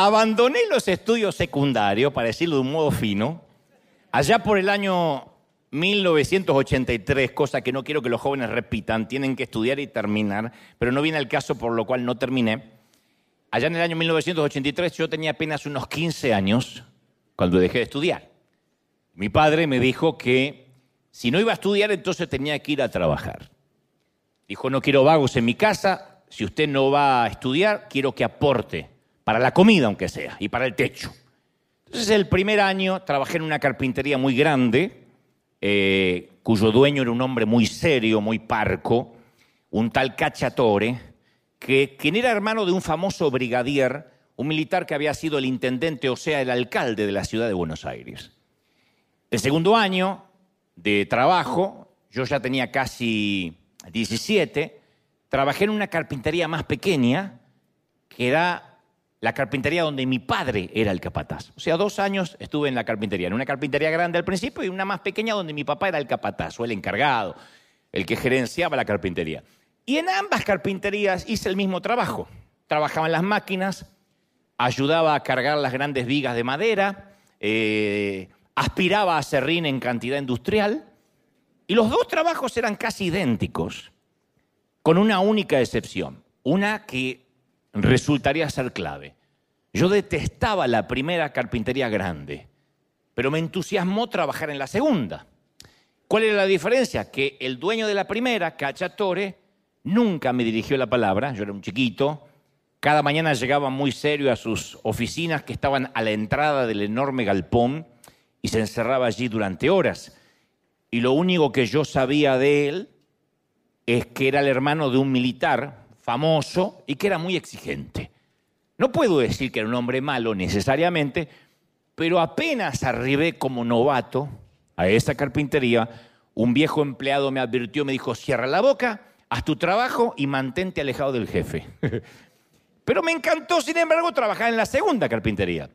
Abandoné los estudios secundarios, para decirlo de un modo fino, allá por el año 1983, cosa que no quiero que los jóvenes repitan, tienen que estudiar y terminar, pero no viene el caso por lo cual no terminé. Allá en el año 1983 yo tenía apenas unos 15 años cuando dejé de estudiar. Mi padre me dijo que si no iba a estudiar entonces tenía que ir a trabajar. Dijo, no quiero vagos en mi casa, si usted no va a estudiar, quiero que aporte para la comida aunque sea, y para el techo. Entonces el primer año trabajé en una carpintería muy grande, eh, cuyo dueño era un hombre muy serio, muy parco, un tal Cachatore, que, quien era hermano de un famoso brigadier, un militar que había sido el intendente, o sea, el alcalde de la ciudad de Buenos Aires. El segundo año de trabajo, yo ya tenía casi 17, trabajé en una carpintería más pequeña, que era la carpintería donde mi padre era el capataz. O sea, dos años estuve en la carpintería, en una carpintería grande al principio y una más pequeña donde mi papá era el capataz o el encargado, el que gerenciaba la carpintería. Y en ambas carpinterías hice el mismo trabajo. Trabajaba en las máquinas, ayudaba a cargar las grandes vigas de madera, eh, aspiraba a serrín en cantidad industrial. Y los dos trabajos eran casi idénticos, con una única excepción. Una que resultaría ser clave. Yo detestaba la primera carpintería grande, pero me entusiasmó trabajar en la segunda. ¿Cuál era la diferencia? Que el dueño de la primera, Cachatore, nunca me dirigió la palabra, yo era un chiquito, cada mañana llegaba muy serio a sus oficinas que estaban a la entrada del enorme galpón y se encerraba allí durante horas. Y lo único que yo sabía de él es que era el hermano de un militar famoso y que era muy exigente. No puedo decir que era un hombre malo necesariamente, pero apenas arribé como novato a esa carpintería, un viejo empleado me advirtió, me dijo, cierra la boca, haz tu trabajo y mantente alejado del jefe. pero me encantó, sin embargo, trabajar en la segunda carpintería,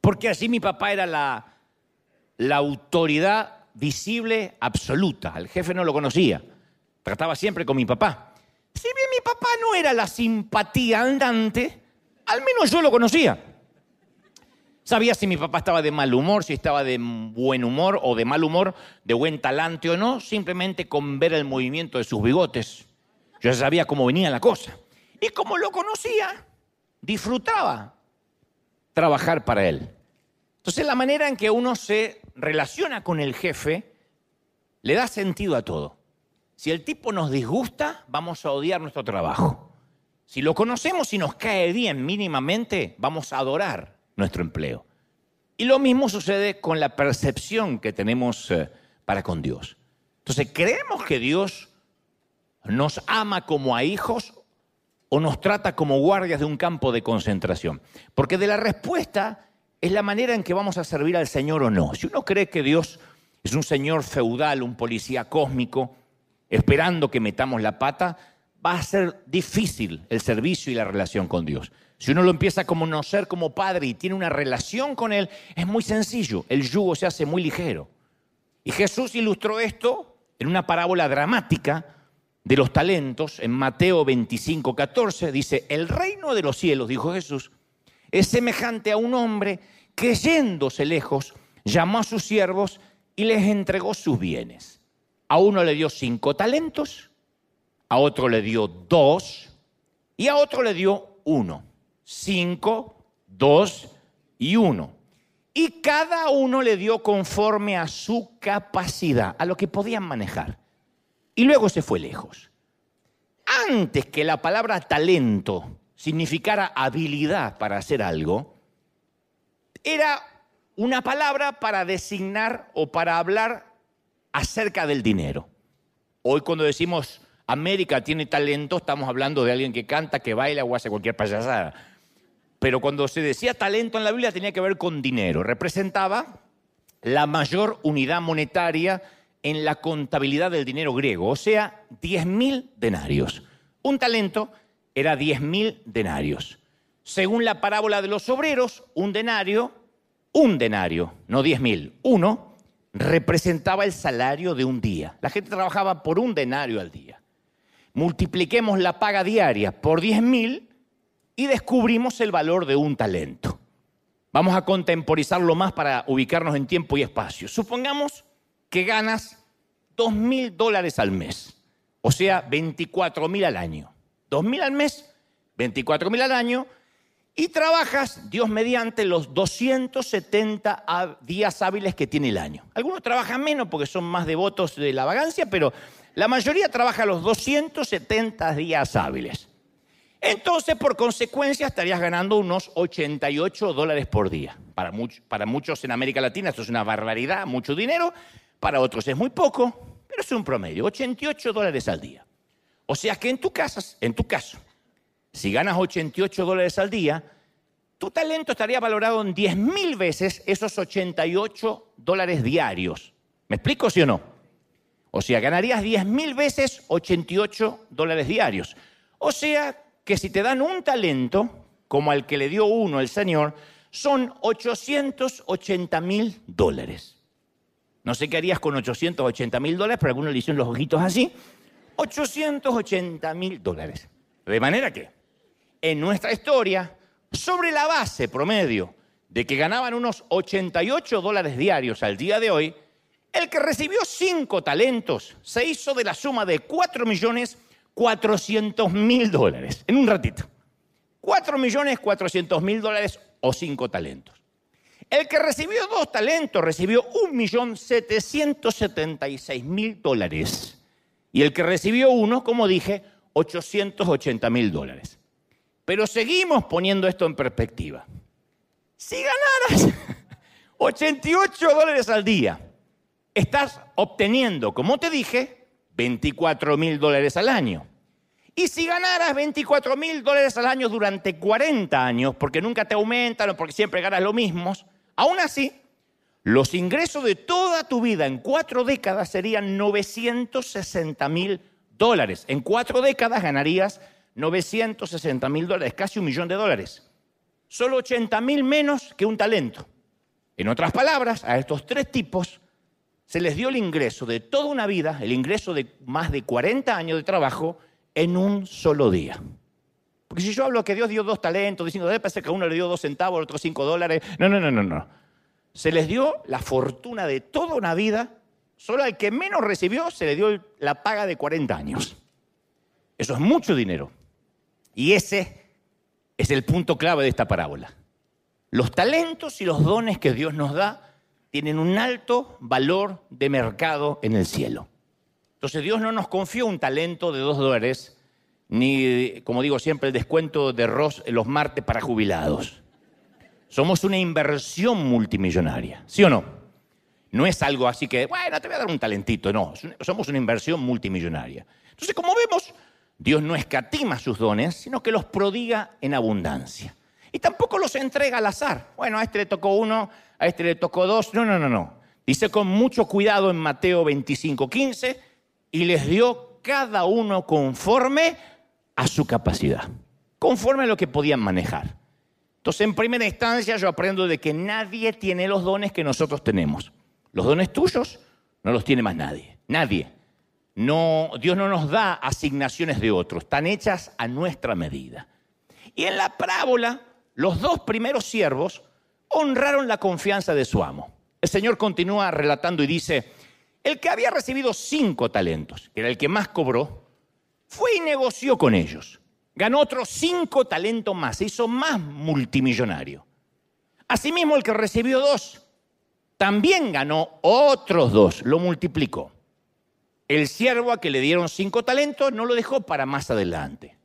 porque así mi papá era la, autoridad visible absoluta. El jefe no lo conocía, trataba siempre con mi papá. Si bien mi papá no era la simpatía andante, al menos yo lo conocía. Sabía si mi papá estaba de mal humor, si estaba de buen humor o de mal humor, de buen talante o no, simplemente con ver el movimiento de sus bigotes. Yo ya sabía cómo venía la cosa. Y como lo conocía, disfrutaba trabajar para él. Entonces la manera en que uno se relaciona con el jefe le da sentido a todo. Si el tipo nos disgusta, vamos a odiar nuestro trabajo. Si lo conocemos y nos cae bien mínimamente, vamos a adorar nuestro empleo. Y lo mismo sucede con la percepción que tenemos eh, para con Dios. Entonces, ¿creemos que Dios nos ama como a hijos o nos trata como guardias de un campo de concentración? Porque de la respuesta es la manera en que vamos a servir al Señor o no. Si uno cree que Dios es un Señor feudal, un policía cósmico, esperando que metamos la pata, va a ser difícil el servicio y la relación con Dios. Si uno lo empieza a conocer como padre y tiene una relación con Él, es muy sencillo, el yugo se hace muy ligero. Y Jesús ilustró esto en una parábola dramática de los talentos en Mateo 25, 14. Dice, el reino de los cielos, dijo Jesús, es semejante a un hombre que yéndose lejos, llamó a sus siervos y les entregó sus bienes. A uno le dio cinco talentos, a otro le dio dos y a otro le dio uno. Cinco, dos y uno. Y cada uno le dio conforme a su capacidad, a lo que podían manejar. Y luego se fue lejos. Antes que la palabra talento significara habilidad para hacer algo, era una palabra para designar o para hablar acerca del dinero. Hoy cuando decimos América tiene talento, estamos hablando de alguien que canta, que baila o hace cualquier payasada. Pero cuando se decía talento en la Biblia tenía que ver con dinero. Representaba la mayor unidad monetaria en la contabilidad del dinero griego, o sea, 10.000 denarios. Un talento era 10.000 denarios. Según la parábola de los obreros, un denario, un denario, no 10.000, uno, representaba el salario de un día. La gente trabajaba por un denario al día. Multipliquemos la paga diaria por 10 mil y descubrimos el valor de un talento. Vamos a contemporizarlo más para ubicarnos en tiempo y espacio. Supongamos que ganas 2 mil dólares al mes, o sea, 24 mil al año. 2 mil al mes, 24 mil al año, y trabajas, Dios mediante, los 270 días hábiles que tiene el año. Algunos trabajan menos porque son más devotos de la vagancia, pero la mayoría trabaja los 270 días hábiles. Entonces, por consecuencia, estarías ganando unos 88 dólares por día. Para, para muchos en América Latina esto es una barbaridad, mucho dinero. Para otros es muy poco, pero es un promedio, 88 dólares al día. O sea que en tu, casa, en tu caso, si ganas 88 dólares al día, tu talento estaría valorado en 10 mil veces esos 88 dólares diarios. ¿Me explico, sí o no? O sea, ganarías 10 mil veces 88 dólares diarios. O sea, que si te dan un talento, como al que le dio uno el Señor, son 880 mil dólares. No sé qué harías con 880 mil dólares, pero algunos le hicieron los ojitos así. 880 mil dólares. De manera que en nuestra historia, sobre la base promedio de que ganaban unos 88 dólares diarios al día de hoy, el que recibió cinco talentos se hizo de la suma de 4 millones 400 mil dólares en un ratito. 4 millones 400 mil dólares o cinco talentos. El que recibió dos talentos recibió un millón 776 mil dólares. Y el que recibió uno, como dije, 880 mil dólares. Pero seguimos poniendo esto en perspectiva. Si ganaras 88 dólares al día, estás obteniendo, como te dije, 24 mil dólares al año. Y si ganaras 24 mil dólares al año durante 40 años, porque nunca te aumentan o porque siempre ganas lo mismo, aún así, los ingresos de toda tu vida en cuatro décadas serían 960 mil dólares. En cuatro décadas ganarías 960 mil dólares, casi un millón de dólares. Solo 80 mil menos que un talento. En otras palabras, a estos tres tipos se les dio el ingreso de toda una vida, el ingreso de más de 40 años de trabajo en un solo día. Porque si yo hablo que Dios dio dos talentos, diciendo, debe ser que a uno le dio dos centavos, al otro cinco dólares. No, no, no, no, no. Se les dio la fortuna de toda una vida, solo al que menos recibió se le dio la paga de 40 años. Eso es mucho dinero. Y ese es el punto clave de esta parábola. Los talentos y los dones que Dios nos da tienen un alto valor de mercado en el cielo. Entonces Dios no nos confió un talento de dos dólares, ni, como digo siempre, el descuento de Ross los martes para jubilados. Somos una inversión multimillonaria, ¿sí o no? No es algo así que, bueno, te voy a dar un talentito, no, somos una inversión multimillonaria. Entonces, como vemos, Dios no escatima sus dones, sino que los prodiga en abundancia. Y tampoco los entrega al azar. Bueno, a este le tocó uno, a este le tocó dos. No, no, no, no. Dice con mucho cuidado en Mateo 25, 15, y les dio cada uno conforme a su capacidad, conforme a lo que podían manejar. Entonces, en primera instancia, yo aprendo de que nadie tiene los dones que nosotros tenemos. Los dones tuyos no los tiene más nadie. Nadie. No, Dios no nos da asignaciones de otros, están hechas a nuestra medida. Y en la parábola, los dos primeros siervos honraron la confianza de su amo. El Señor continúa relatando y dice, el que había recibido cinco talentos, que era el que más cobró, fue y negoció con ellos. Ganó otros cinco talentos más, se hizo más multimillonario. Asimismo, el que recibió dos, también ganó otros dos, lo multiplicó el siervo a que le dieron cinco talentos no lo dejó para más adelante,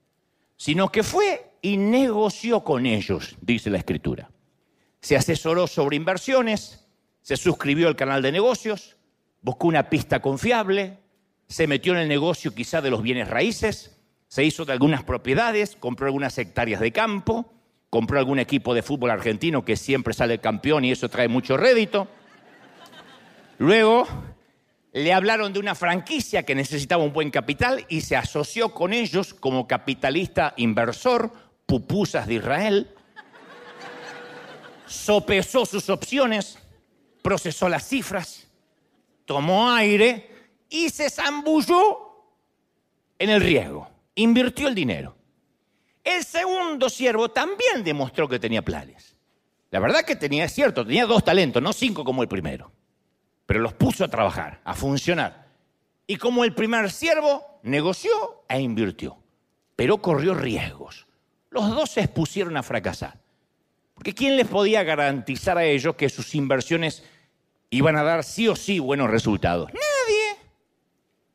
sino que fue y negoció con ellos, dice la escritura. Se asesoró sobre inversiones, se suscribió al canal de negocios, buscó una pista confiable, se metió en el negocio quizá de los bienes raíces, se hizo de algunas propiedades, compró algunas hectáreas de campo, compró algún equipo de fútbol argentino que siempre sale campeón y eso trae mucho rédito. Luego le hablaron de una franquicia que necesitaba un buen capital y se asoció con ellos como capitalista inversor, pupusas de Israel. Sopesó sus opciones, procesó las cifras, tomó aire y se zambulló en el riesgo. Invirtió el dinero. El segundo siervo también demostró que tenía planes. La verdad que tenía, es cierto, tenía dos talentos, no cinco como el primero. Pero los puso a trabajar, a funcionar. Y como el primer siervo, negoció e invirtió. Pero corrió riesgos. Los dos se expusieron a fracasar. Porque ¿quién les podía garantizar a ellos que sus inversiones iban a dar sí o sí buenos resultados? Nadie.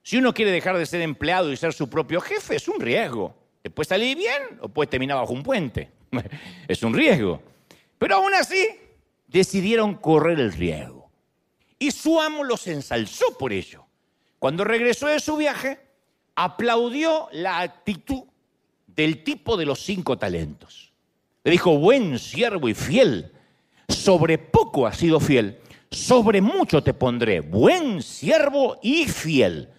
Si uno quiere dejar de ser empleado y ser su propio jefe, es un riesgo. Puede salir bien o puede terminar bajo un puente. es un riesgo. Pero aún así, decidieron correr el riesgo. Y su amo los ensalzó por ello. Cuando regresó de su viaje, aplaudió la actitud del tipo de los cinco talentos. Le dijo, buen siervo y fiel, sobre poco has sido fiel, sobre mucho te pondré, buen siervo y fiel.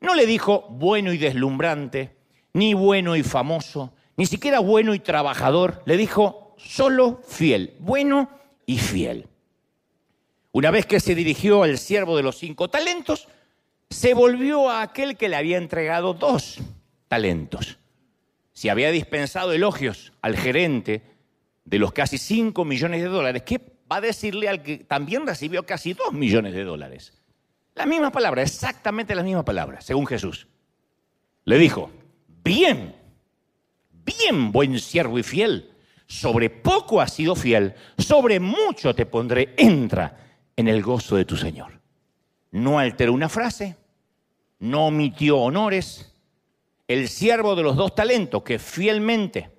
No le dijo bueno y deslumbrante, ni bueno y famoso, ni siquiera bueno y trabajador. Le dijo solo fiel, bueno y fiel. Una vez que se dirigió al siervo de los cinco talentos, se volvió a aquel que le había entregado dos talentos. Si había dispensado elogios al gerente de los casi cinco millones de dólares, ¿qué va a decirle al que también recibió casi dos millones de dólares? La misma palabra, exactamente la misma palabra, según Jesús. Le dijo, bien, bien, buen siervo y fiel, sobre poco has sido fiel, sobre mucho te pondré, entra en el gozo de tu Señor. No alteró una frase, no omitió honores. El siervo de los dos talentos que fielmente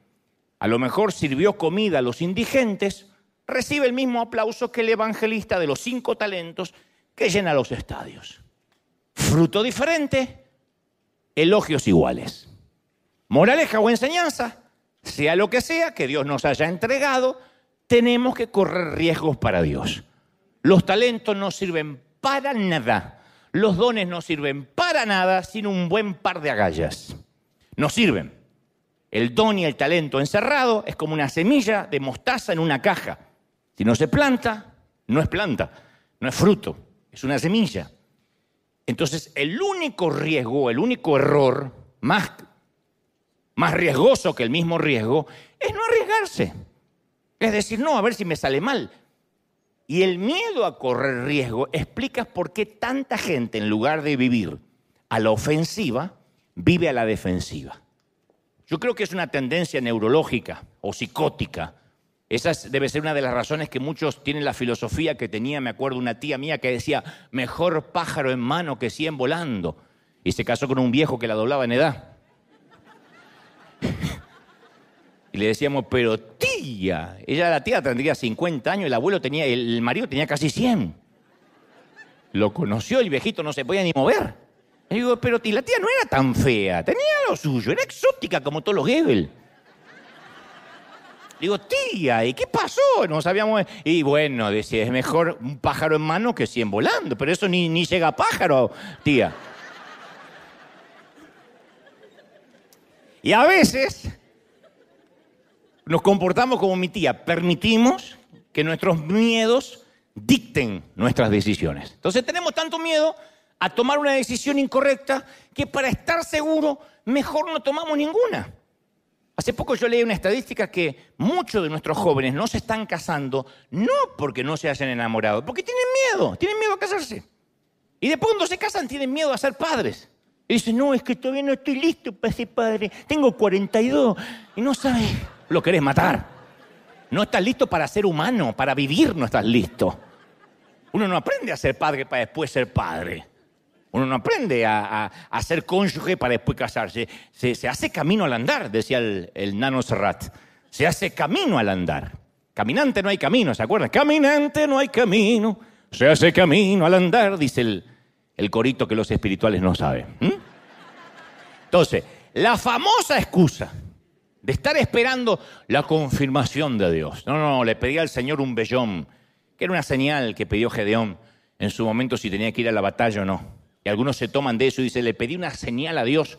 a lo mejor sirvió comida a los indigentes, recibe el mismo aplauso que el evangelista de los cinco talentos que llena los estadios. Fruto diferente, elogios iguales. Moraleja o enseñanza, sea lo que sea que Dios nos haya entregado, tenemos que correr riesgos para Dios. Los talentos no sirven para nada. Los dones no sirven para nada sin un buen par de agallas. No sirven. El don y el talento encerrado es como una semilla de mostaza en una caja. Si no se planta, no es planta, no es fruto es una semilla. Entonces, el único riesgo, el único error, más, más riesgoso que el mismo riesgo, es no arriesgarse. Es decir, no, a ver si me sale mal. Y el miedo a correr riesgo explica por qué tanta gente, en lugar de vivir a la ofensiva, vive a la defensiva. Yo creo que es una tendencia neurológica o psicótica esa debe ser una de las razones que muchos tienen la filosofía que tenía, me acuerdo, una tía mía que decía, mejor pájaro en mano que cien volando. Y se casó con un viejo que la doblaba en edad. Y le decíamos, pero tía, ella la tía tendría 50 años, el abuelo tenía, el marido tenía casi 100. Lo conoció, el viejito no se podía ni mover. Le digo, pero la tía no era tan fea, tenía lo suyo, era exótica como todos los Goebbels. Digo, tía, ¿y qué pasó? No sabíamos. Y bueno, decía, es mejor un pájaro en mano que cien volando, pero eso ni, ni llega pájaro, tía. Y a veces nos comportamos como mi tía, permitimos que nuestros miedos dicten nuestras decisiones. Entonces tenemos tanto miedo a tomar una decisión incorrecta que para estar seguro mejor no tomamos ninguna. Hace poco yo leí una estadística que muchos de nuestros jóvenes no se están casando no porque no se hayan enamorado, porque tienen miedo, tienen miedo a casarse. Y después cuando se casan tienen miedo a ser padres. Y dicen, no, es que todavía no estoy listo para ser padre. Tengo 42 y no sabes, lo querés matar. No estás listo para ser humano, para vivir no estás listo. Uno no aprende a ser padre para después ser padre. Uno no aprende a, ser cónyuge para después casarse. Se, hace camino al andar, decía el, nano Serrat. Se hace camino al andar. Caminante no hay camino, ¿se acuerdan? Caminante no hay camino. Se hace camino al andar, dice el, corito que los espirituales no saben. Entonces, la famosa excusa de estar esperando la confirmación de Dios. No, no, le pedía al Señor un vellón, que era una señal que pidió Gedeón en su momento si tenía que ir a la batalla o no. Y algunos se toman de eso y dicen, le pedí una señal a Dios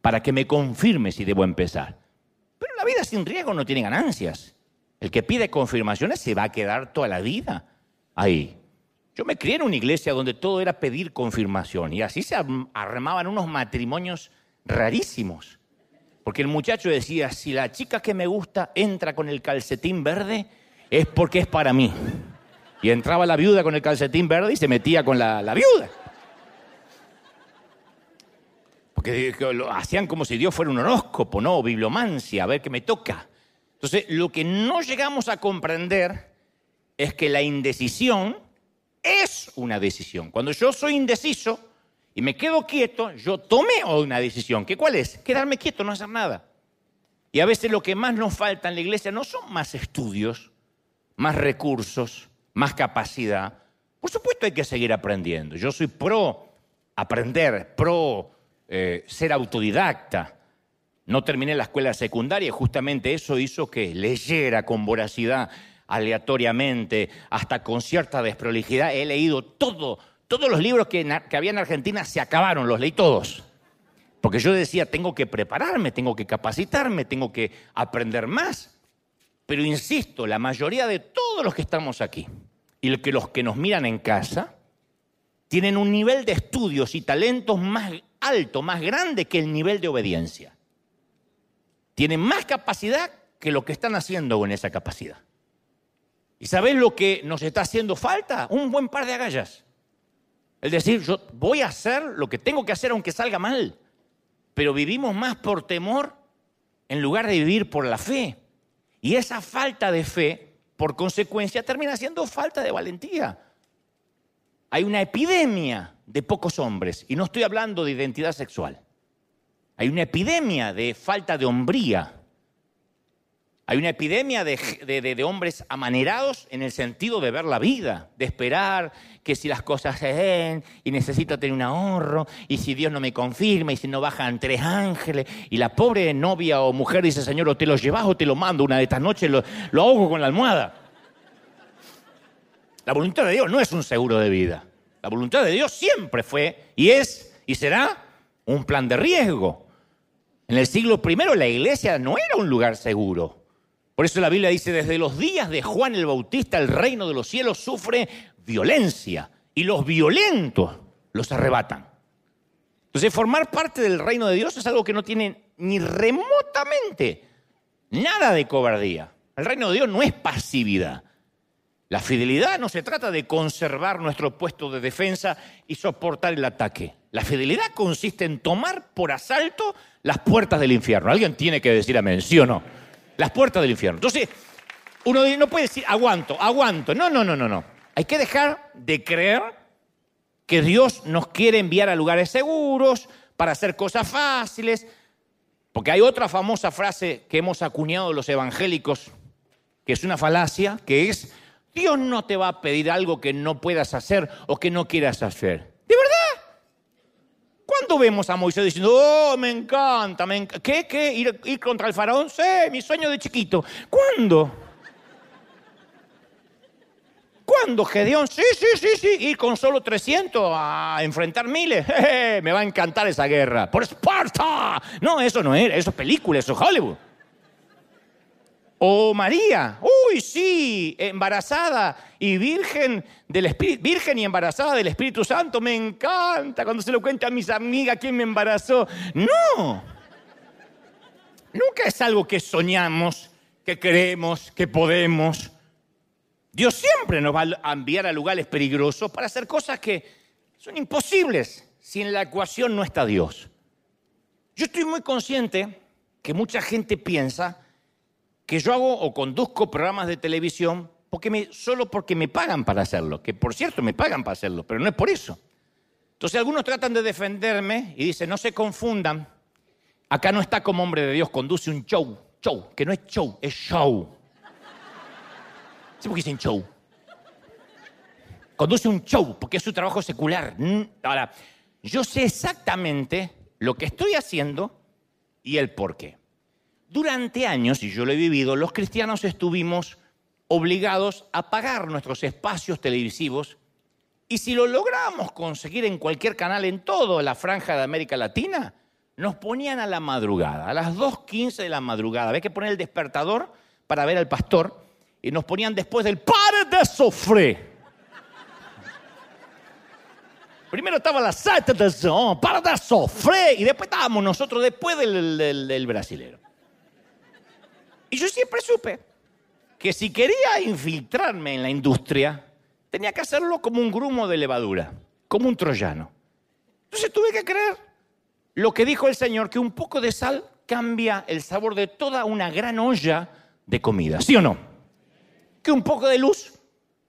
para que me confirme si debo empezar. Pero la vida sin riesgo no tiene ganancias. El que pide confirmaciones se va a quedar toda la vida ahí. Yo me crié en una iglesia donde todo era pedir confirmación y así se armaban unos matrimonios rarísimos. Porque el muchacho decía, si la chica que me gusta entra con el calcetín verde, es porque es para mí. Y entraba la viuda con el calcetín verde y se metía con la, la viuda. Porque lo hacían como si Dios fuera un horóscopo, ¿no? Bibliomancia, a ver qué me toca. Entonces, lo que no llegamos a comprender es que la indecisión es una decisión. Cuando yo soy indeciso y me quedo quieto, yo tomé una decisión. ¿Qué cuál es? Quedarme quieto, no hacer nada. Y a veces lo que más nos falta en la iglesia no son más estudios, más recursos, más capacidad. Por supuesto hay que seguir aprendiendo. Yo soy pro aprender, pro eh, ser autodidacta. No terminé la escuela secundaria y justamente eso hizo que leyera con voracidad, aleatoriamente, hasta con cierta desprolijidad. He leído todo, todos los libros que, había en Argentina se acabaron, los leí todos. Porque yo decía, tengo que prepararme, tengo que capacitarme, tengo que aprender más. Pero insisto, la mayoría de todos los que estamos aquí y los que nos miran en casa tienen un nivel de estudios y talentos más alto, más grande que el nivel de obediencia. Tienen más capacidad que lo que están haciendo en esa capacidad. ¿Y sabes lo que nos está haciendo falta? Un buen par de agallas. Es decir, yo voy a hacer lo que tengo que hacer aunque salga mal, pero vivimos más por temor en lugar de vivir por la fe. Y esa falta de fe, por consecuencia, termina siendo falta de valentía. Hay una epidemia de pocos hombres, y no estoy hablando de identidad sexual. Hay una epidemia de falta de hombría. Hay una epidemia de, hombres amanerados en el sentido de ver la vida, de esperar que si las cosas se den y necesito tener un ahorro y si Dios no me confirma y si no bajan tres ángeles y la pobre novia o mujer dice, Señor, o te lo llevas o te lo mando una de estas noches, lo, lo ahogo con la almohada. La voluntad de Dios no es un seguro de vida. La voluntad de Dios siempre fue y es y será un plan de riesgo. En el siglo I la iglesia no era un lugar seguro. Por eso la Biblia dice, desde los días de Juan el Bautista el reino de los cielos sufre violencia y los violentos los arrebatan. Entonces formar parte del reino de Dios es algo que no tiene ni remotamente nada de cobardía. El reino de Dios no es pasividad. La fidelidad no se trata de conservar nuestro puesto de defensa y soportar el ataque. La fidelidad consiste en tomar por asalto las puertas del infierno. Alguien tiene que decir amén, ¿sí o no? Las puertas del infierno. Entonces, uno no puede decir aguanto, aguanto. No, no, no, no, no. Hay que dejar de creer que Dios nos quiere enviar a lugares seguros para hacer cosas fáciles. Porque hay otra famosa frase que hemos acuñado los evangélicos, que es una falacia, que es Dios no te va a pedir algo que no puedas hacer o que no quieras hacer. ¿Cuándo vemos a Moisés diciendo, oh, me encanta, me ¿qué? ¿Qué? ¿Ir, ¿Ir, contra el faraón? Sí, mi sueño de chiquito. ¿Cuándo? ¿Cuándo, Gedeón? Sí, sí, sí, sí, ir con solo 300 a enfrentar miles. me va a encantar esa guerra. ¡Por Esparta! No, eso no era, eso es película, eso es Hollywood. O María, uy, sí, embarazada y virgen del Espíritu, virgen y embarazada del Espíritu Santo, me encanta cuando se lo cuenta a mis amigas quién me embarazó. No, nunca es algo que soñamos, que creemos, que podemos. Dios siempre nos va a enviar a lugares peligrosos para hacer cosas que son imposibles si en la ecuación no está Dios. Yo estoy muy consciente que mucha gente piensa que yo hago o conduzco programas de televisión porque solo porque me pagan para hacerlo, que por cierto me pagan para hacerlo, pero no es por eso. Entonces algunos tratan de defenderme y dicen, no se confundan, acá no está como hombre de Dios, conduce un show, show, que no es show, es show. ¿Sí por qué dicen show? Conduce un show, porque es su trabajo secular. Mm, ahora, yo sé exactamente lo que estoy haciendo y el por qué. Durante años, y yo lo he vivido, los cristianos estuvimos obligados a pagar nuestros espacios televisivos y si lo logramos conseguir en cualquier canal en toda la franja de América Latina, nos ponían a la madrugada, a las 2.15 de la madrugada. Había que poner el despertador para ver al pastor y nos ponían después del pare de sofre. Primero estaba la saltación para dar sofré y después estábamos nosotros después del, del, del brasilero. Y yo siempre supe que si quería infiltrarme en la industria, tenía que hacerlo como un grumo de levadura, como un troyano. Entonces tuve que creer lo que dijo el Señor, que un poco de sal cambia el sabor de toda una gran olla de comida, ¿sí o no? Que un poco de luz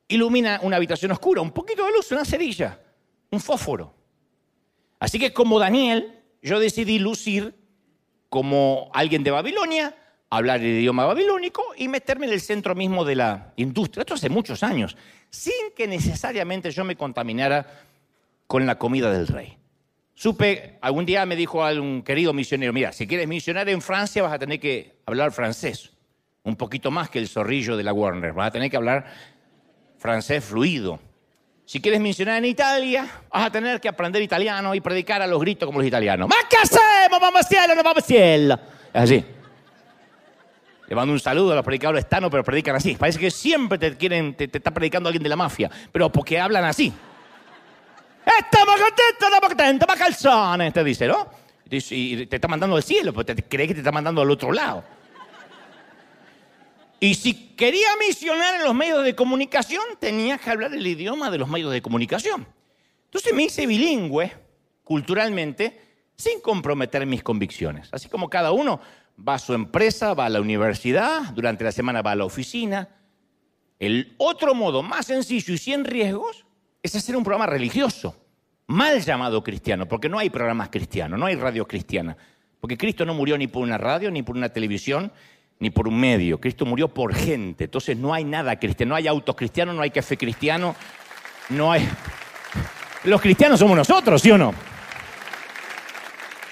ilumina una habitación oscura, un poquito de luz, una cerilla, un fósforo. Así que como Daniel, yo decidí lucir como alguien de Babilonia, hablar el idioma babilónico y meterme en el centro mismo de la industria. Esto hace muchos años, sin que necesariamente yo me contaminara con la comida del rey. Supe, algún día me dijo algún querido misionero, mira, si quieres misionar en Francia vas a tener que hablar francés, un poquito más que el zorrillo de la Warner, vas a tener que hablar francés fluido. Si quieres misionar en Italia, vas a tener que aprender italiano y predicar a los gritos como los italianos. ¿Ma qué hacemos, mamá cielo, no vamos cielo? Es así. Le mando un saludo a los predicadores estanos, pero predican así. Parece que siempre te quieren, te, te está predicando alguien de la mafia, pero porque hablan así. Estamos contentos, estamos contentos, va calzones, te dice, ¿no? Y te está mandando al cielo, porque te crees que te está mandando al otro lado. Y si quería misionar en los medios de comunicación, tenía que hablar el idioma de los medios de comunicación. Entonces me hice bilingüe culturalmente sin comprometer mis convicciones. Así como cada uno va a su empresa, va a la universidad, durante la semana va a la oficina. El otro modo más sencillo y sin riesgos es hacer un programa religioso, mal llamado cristiano, porque no hay programas cristianos, no hay radio cristiana. Porque Cristo no murió ni por una radio, ni por una televisión, ni por un medio. Cristo murió por gente. Entonces no hay nada cristiano, no hay autos cristianos, no hay café cristiano, no hay... Los cristianos somos nosotros, ¿sí o no?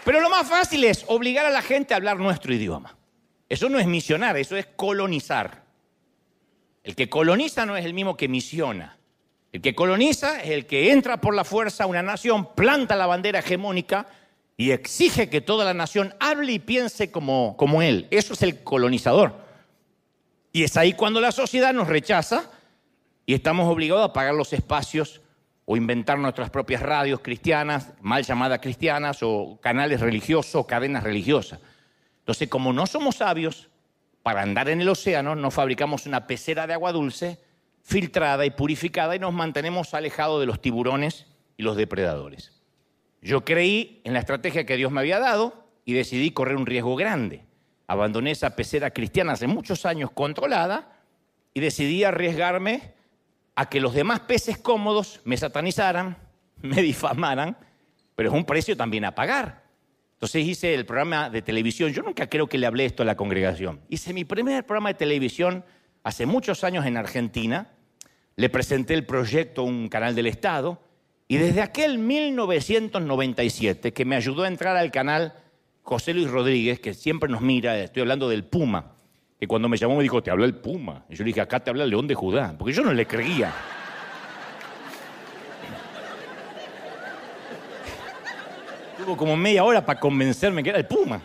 Pero lo más fácil es obligar a la gente a hablar nuestro idioma. Eso no es misionar, eso es colonizar. El que coloniza no es el mismo que misiona. El que coloniza es el que entra por la fuerza a una nación, planta la bandera hegemónica y exige que toda la nación hable y piense como, como él. Eso es el colonizador. Y es ahí cuando la sociedad nos rechaza y estamos obligados a pagar los espacios o inventar nuestras propias radios cristianas, mal llamadas cristianas, o canales religiosos o cadenas religiosas. Entonces, como no somos sabios, para andar en el océano nos fabricamos una pecera de agua dulce, filtrada y purificada, y nos mantenemos alejados de los tiburones y los depredadores. Yo creí en la estrategia que Dios me había dado y decidí correr un riesgo grande. Abandoné esa pecera cristiana hace muchos años controlada y decidí arriesgarme a que los demás peces cómodos me satanizaran, me difamaran, pero es un precio también a pagar. Entonces hice el programa de televisión. Yo nunca creo que le hablé esto a la congregación. Hice mi primer programa de televisión hace muchos años en Argentina. Le presenté el proyecto a un canal del Estado y desde aquel 1997 que me ayudó a entrar al canal José Luis Rodríguez, que siempre nos mira, estoy hablando del Puma, que cuando me llamó me dijo, te habla el Puma. Y yo le dije, acá te habla el León de Judá, porque yo no le creía. Tuvo como media hora para convencerme que era el Puma.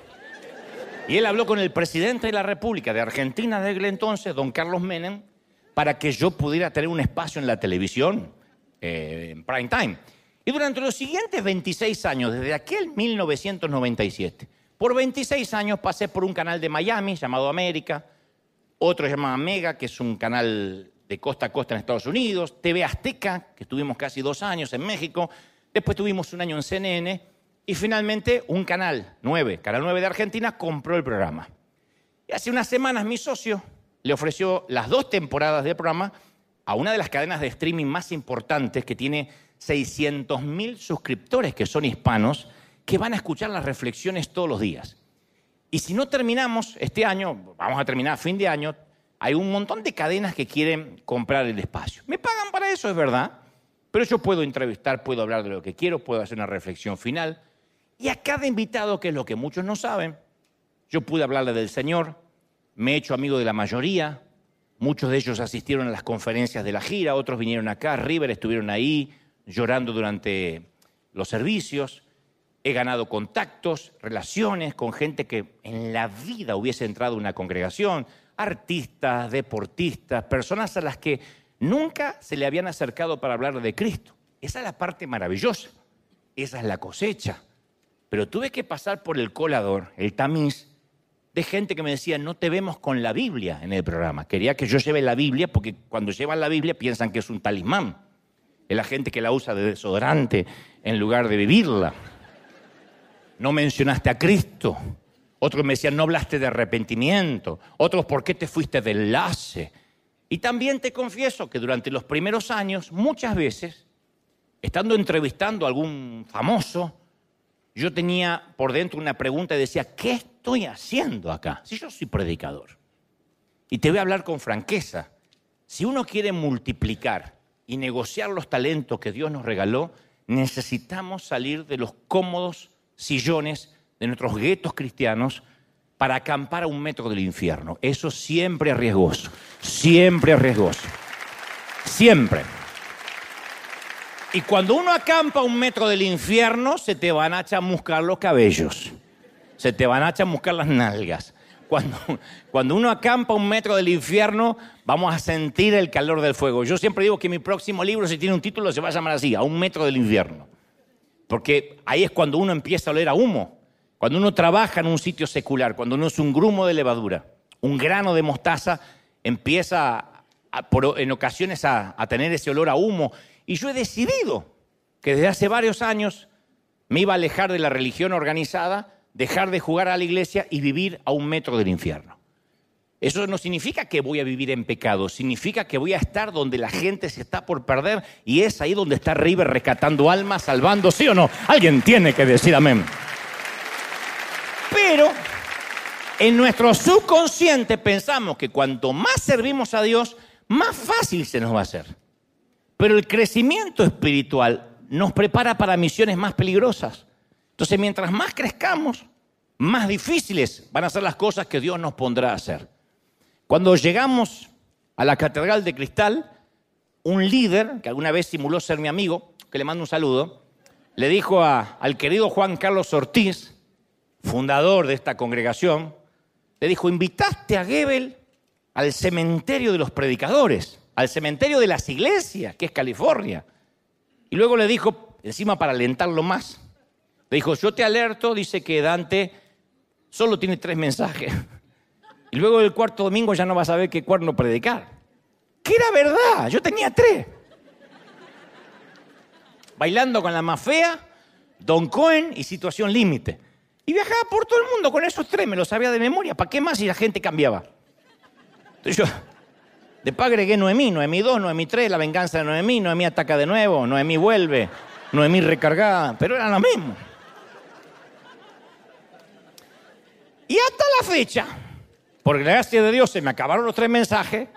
Y él habló con el presidente de la República de Argentina de aquel entonces, don Carlos Menem, para que yo pudiera tener un espacio en la televisión eh, en prime time. Y durante los siguientes 26 años, desde aquel 1997, por 26 años pasé por un canal de Miami llamado América, otro llamado Mega, que es un canal de costa a costa en Estados Unidos, TV Azteca, que estuvimos casi dos años en México, después tuvimos un año en CNN, y finalmente un canal 9, Canal 9 de Argentina, compró el programa. Y hace unas semanas mi socio le ofreció las dos temporadas del programa a una de las cadenas de streaming más importantes que tiene 600.000 suscriptores que son hispanos que van a escuchar las reflexiones todos los días. Y si no terminamos este año, vamos a terminar a fin de año, hay un montón de cadenas que quieren comprar el espacio. Me pagan para eso, es verdad, pero yo puedo entrevistar, puedo hablar de lo que quiero, puedo hacer una reflexión final. Y a cada invitado, que es lo que muchos no saben, yo pude hablarle del Señor, me he hecho amigo de la mayoría, Muchos de ellos asistieron a las conferencias de la gira, otros vinieron acá, River estuvieron ahí llorando durante los servicios. He ganado contactos, relaciones con gente que en la vida hubiese entrado a una congregación, artistas, deportistas, personas a las que nunca se le habían acercado para hablar de Cristo. Esa es la parte maravillosa. Esa es la cosecha. Pero tuve que pasar por el colador, el tamiz, de gente que me decía, no te vemos con la Biblia en el programa. Quería que yo lleve la Biblia porque cuando llevan la Biblia piensan que es un talismán. Es la gente que la usa de desodorante en lugar de vivirla. No mencionaste a Cristo. Otros me decían, no hablaste de arrepentimiento. Otros, ¿por qué te fuiste de enlace? Y también te confieso que durante los primeros años, muchas veces, estando entrevistando a algún famoso, yo tenía por dentro una pregunta y decía, ¿qué estoy haciendo acá? Si yo soy predicador. Y te voy a hablar con franqueza. Si uno quiere multiplicar y negociar los talentos que Dios nos regaló, necesitamos salir de los cómodos sillones de nuestros guetos cristianos para acampar a un metro del infierno. Eso siempre es riesgoso, siempre es riesgoso, siempre. Y cuando uno acampa a un metro del infierno, se te van a chamuscar los cabellos, se te van a chamuscar las nalgas. Cuando, cuando uno acampa a un metro del infierno, vamos a sentir el calor del fuego. Yo siempre digo que mi próximo libro, si tiene un título, se va a llamar así, A un metro del infierno. Porque ahí es cuando uno empieza a oler a humo. Cuando uno trabaja en un sitio secular, cuando uno es un grumo de levadura, un grano de mostaza, empieza en ocasiones a tener ese olor a humo y yo he decidido que desde hace varios años me iba a alejar de la religión organizada, dejar de jugar a la iglesia y vivir a un metro del infierno. Eso no significa que voy a vivir en pecado, significa que voy a estar donde la gente se está por perder y es ahí donde está River rescatando almas, salvando, ¿sí o no? Alguien tiene que decir amén. Pero en nuestro subconsciente pensamos que cuanto más servimos a Dios, más fácil se nos va a hacer. Pero el crecimiento espiritual nos prepara para misiones más peligrosas. Entonces, mientras más crezcamos, más difíciles van a ser las cosas que Dios nos pondrá a hacer. Cuando llegamos a la Catedral de Cristal, un líder, que alguna vez simuló ser mi amigo, que le mando un saludo, le dijo al querido Juan Carlos Ortiz, fundador de esta congregación, le dijo, invitaste a Gebel al cementerio de los predicadores al cementerio de las iglesias, que es California. Y luego le dijo, encima para alentarlo más, le dijo, yo te alerto, dice que Dante solo tiene tres mensajes. Y luego el cuarto domingo ya no va a saber qué cuerno predicar. Que era verdad, yo tenía tres. Bailando con la más fea, Don Cohen y Situación Límite. Y viajaba por todo el mundo con esos tres, me lo sabía de memoria. ¿Para qué más si la gente cambiaba? Entonces yo, Después agregué Noemí, Noemí 2, Noemí 3, la venganza de Noemí, Noemí ataca de nuevo, Noemí vuelve, Noemí recargada, pero era lo mismo. Y hasta la fecha, por gracia de Dios, se me acabaron los tres mensajes,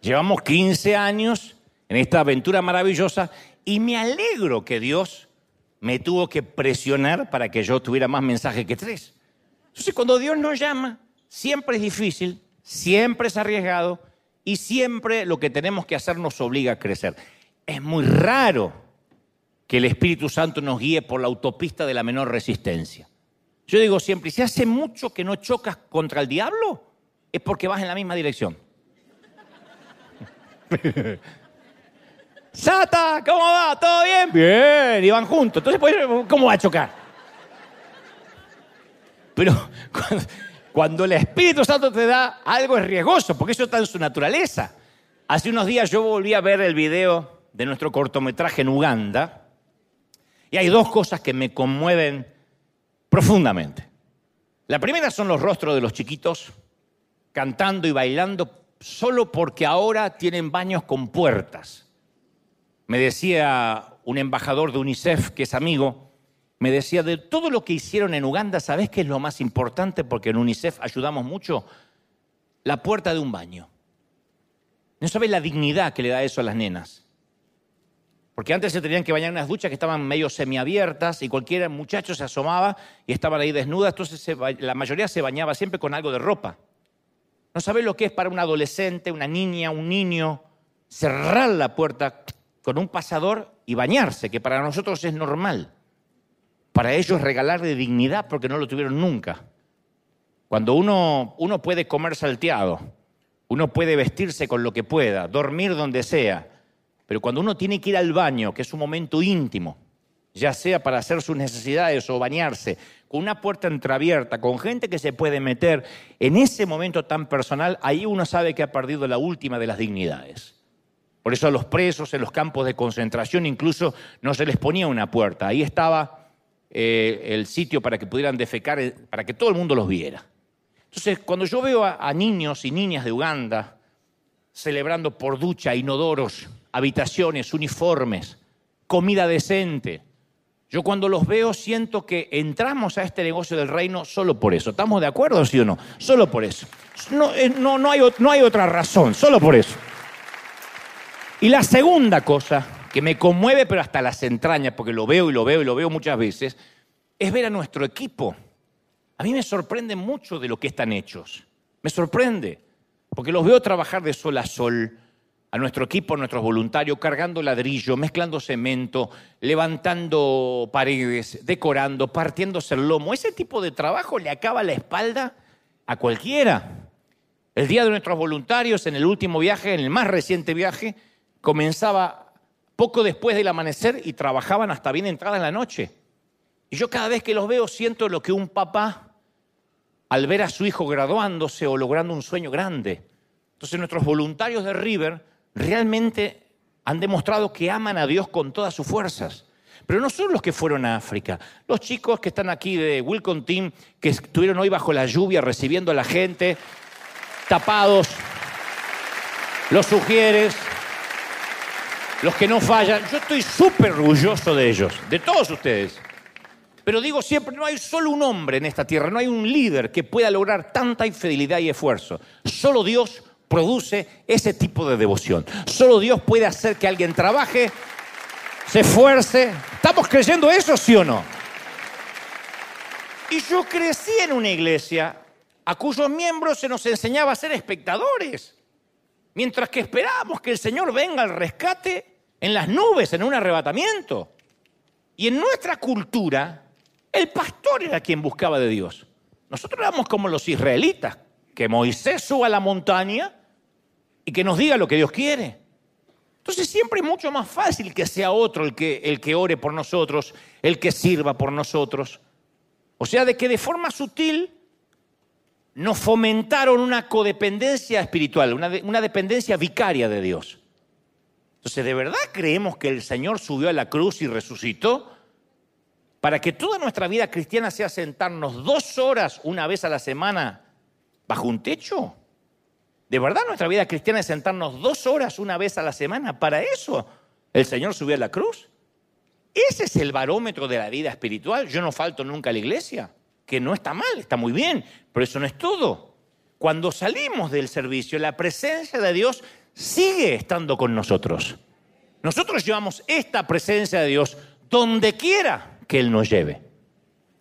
llevamos 15 años en esta aventura maravillosa y me alegro que Dios me tuvo que presionar para que yo tuviera más mensajes que tres. Entonces, cuando Dios nos llama, siempre es difícil, siempre es arriesgado, y siempre lo que tenemos que hacer nos obliga a crecer. Es muy raro que el Espíritu Santo nos guíe por la autopista de la menor resistencia. Yo digo siempre, si hace mucho que no chocas contra el diablo, es porque vas en la misma dirección. Sata, ¿cómo va? ¿Todo bien? Bien, y van juntos. Entonces, pues, ¿cómo va a chocar? Pero cuando, cuando el Espíritu Santo te da algo es riesgoso, porque eso está en su naturaleza. Hace unos días yo volví a ver el video de nuestro cortometraje en Uganda y hay dos cosas que me conmueven profundamente. La primera son los rostros de los chiquitos cantando y bailando solo porque ahora tienen baños con puertas. Me decía un embajador de UNICEF que es amigo, me decía, de todo lo que hicieron en Uganda, ¿sabes qué es lo más importante? Porque en UNICEF ayudamos mucho. La puerta de un baño. No sabes la dignidad que le da eso a las nenas. Porque antes se tenían que bañar en unas duchas que estaban medio semiabiertas y cualquier muchacho se asomaba y estaban ahí desnudas, entonces la mayoría se bañaba siempre con algo de ropa. No sabes lo que es para un adolescente, una niña, un niño, cerrar la puerta con un pasador y bañarse, que para nosotros es normal. Para ellos regalarle dignidad porque no lo tuvieron nunca. Cuando uno, uno puede comer salteado, uno puede vestirse con lo que pueda, dormir donde sea, Pero cuando uno tiene que ir al baño, que es un momento íntimo, ya sea para hacer sus necesidades o bañarse, con una puerta entreabierta, con gente que se puede meter, en ese momento tan personal, ahí uno sabe que ha perdido la última de las dignidades. Por eso a los presos en los campos de concentración incluso no se les ponía una puerta, ahí estaba eh, el sitio para que pudieran defecar, eh, para que todo el mundo los viera. Entonces, cuando yo veo a niños y niñas de Uganda celebrando por ducha, inodoros, habitaciones, uniformes, comida decente, yo cuando los veo siento que entramos a este negocio del reino solo por eso. ¿Estamos de acuerdo, sí o no? Solo por eso. No, eh, no, no, hay, no hay otra razón, solo por eso. Y la segunda cosa que me conmueve, pero hasta las entrañas, porque lo veo y lo veo y lo veo muchas veces, es ver a nuestro equipo. A mí me sorprende mucho de lo que están hechos. Me sorprende, porque los veo trabajar de sol a sol, a nuestro equipo, a nuestros voluntarios, cargando ladrillo, mezclando cemento, levantando paredes, decorando, partiéndose el lomo. Ese tipo de trabajo le acaba la espalda a cualquiera. El día de nuestros voluntarios, en el último viaje, en el más reciente viaje, comenzaba poco después del amanecer y trabajaban hasta bien entrada en la noche. Y yo cada vez que los veo siento lo que un papá, al ver a su hijo graduándose o logrando un sueño grande. Entonces nuestros voluntarios de River realmente han demostrado que aman a Dios con todas sus fuerzas. Pero no son los que fueron a África. Los chicos que están aquí de Wilcon Team, que estuvieron hoy bajo la lluvia recibiendo a la gente, tapados, los sugieres, los que no fallan. Yo estoy súper orgulloso de ellos, de todos ustedes. Pero digo siempre, no hay solo un hombre en esta tierra, no hay un líder que pueda lograr tanta infidelidad y esfuerzo. Solo Dios produce ese tipo de devoción. Solo Dios puede hacer que alguien trabaje, se esfuerce. ¿Estamos creyendo eso, sí o no? Y yo crecí en una iglesia a cuyos miembros se nos enseñaba a ser espectadores, mientras que esperábamos que el Señor venga al rescate en las nubes, en un arrebatamiento. Y en nuestra cultura, el pastor era quien buscaba de Dios. Nosotros éramos como los israelitas, que Moisés suba a la montaña y que nos diga lo que Dios quiere. Entonces siempre es mucho más fácil que sea otro el que, el que ore por nosotros, el que sirva por nosotros. O sea, de que de forma sutil nos fomentaron una codependencia espiritual, una, una dependencia vicaria de Dios. Entonces, ¿de verdad creemos que el Señor subió a la cruz y resucitó? Para que toda nuestra vida cristiana sea sentarnos dos horas una vez a la semana bajo un techo. ¿De verdad nuestra vida cristiana es sentarnos dos horas una vez a la semana? ¿Para eso el Señor subió a la cruz? Ese es el barómetro de la vida espiritual. Yo no falto nunca a la iglesia, que no está mal, está muy bien, pero eso no es todo. Cuando salimos del servicio, la presencia de Dios sigue estando con nosotros. Nosotros llevamos esta presencia de Dios donde quiera que Él nos lleve.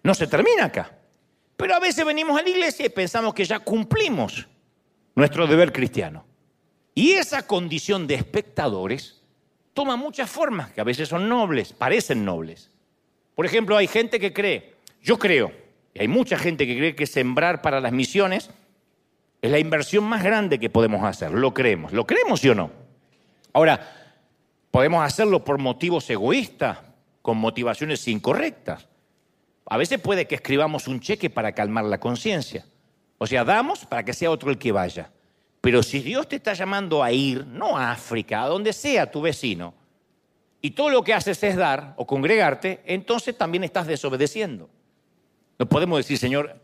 No se termina acá. Pero a veces venimos a la iglesia y pensamos que ya cumplimos nuestro deber cristiano. Y esa condición de espectadores toma muchas formas, que a veces son nobles, parecen nobles. Por ejemplo, hay gente que cree, yo creo, y hay mucha gente que cree que sembrar para las misiones es la inversión más grande que podemos hacer, lo creemos, ¿lo creemos sí o no? Ahora, podemos hacerlo por motivos egoístas, con motivaciones incorrectas. A veces puede que escribamos un cheque para calmar la conciencia. O sea, damos para que sea otro el que vaya. Pero si Dios te está llamando a ir, no a África, a donde sea tu vecino, y todo lo que haces es dar o congregarte, entonces también estás desobedeciendo. No podemos decir, Señor,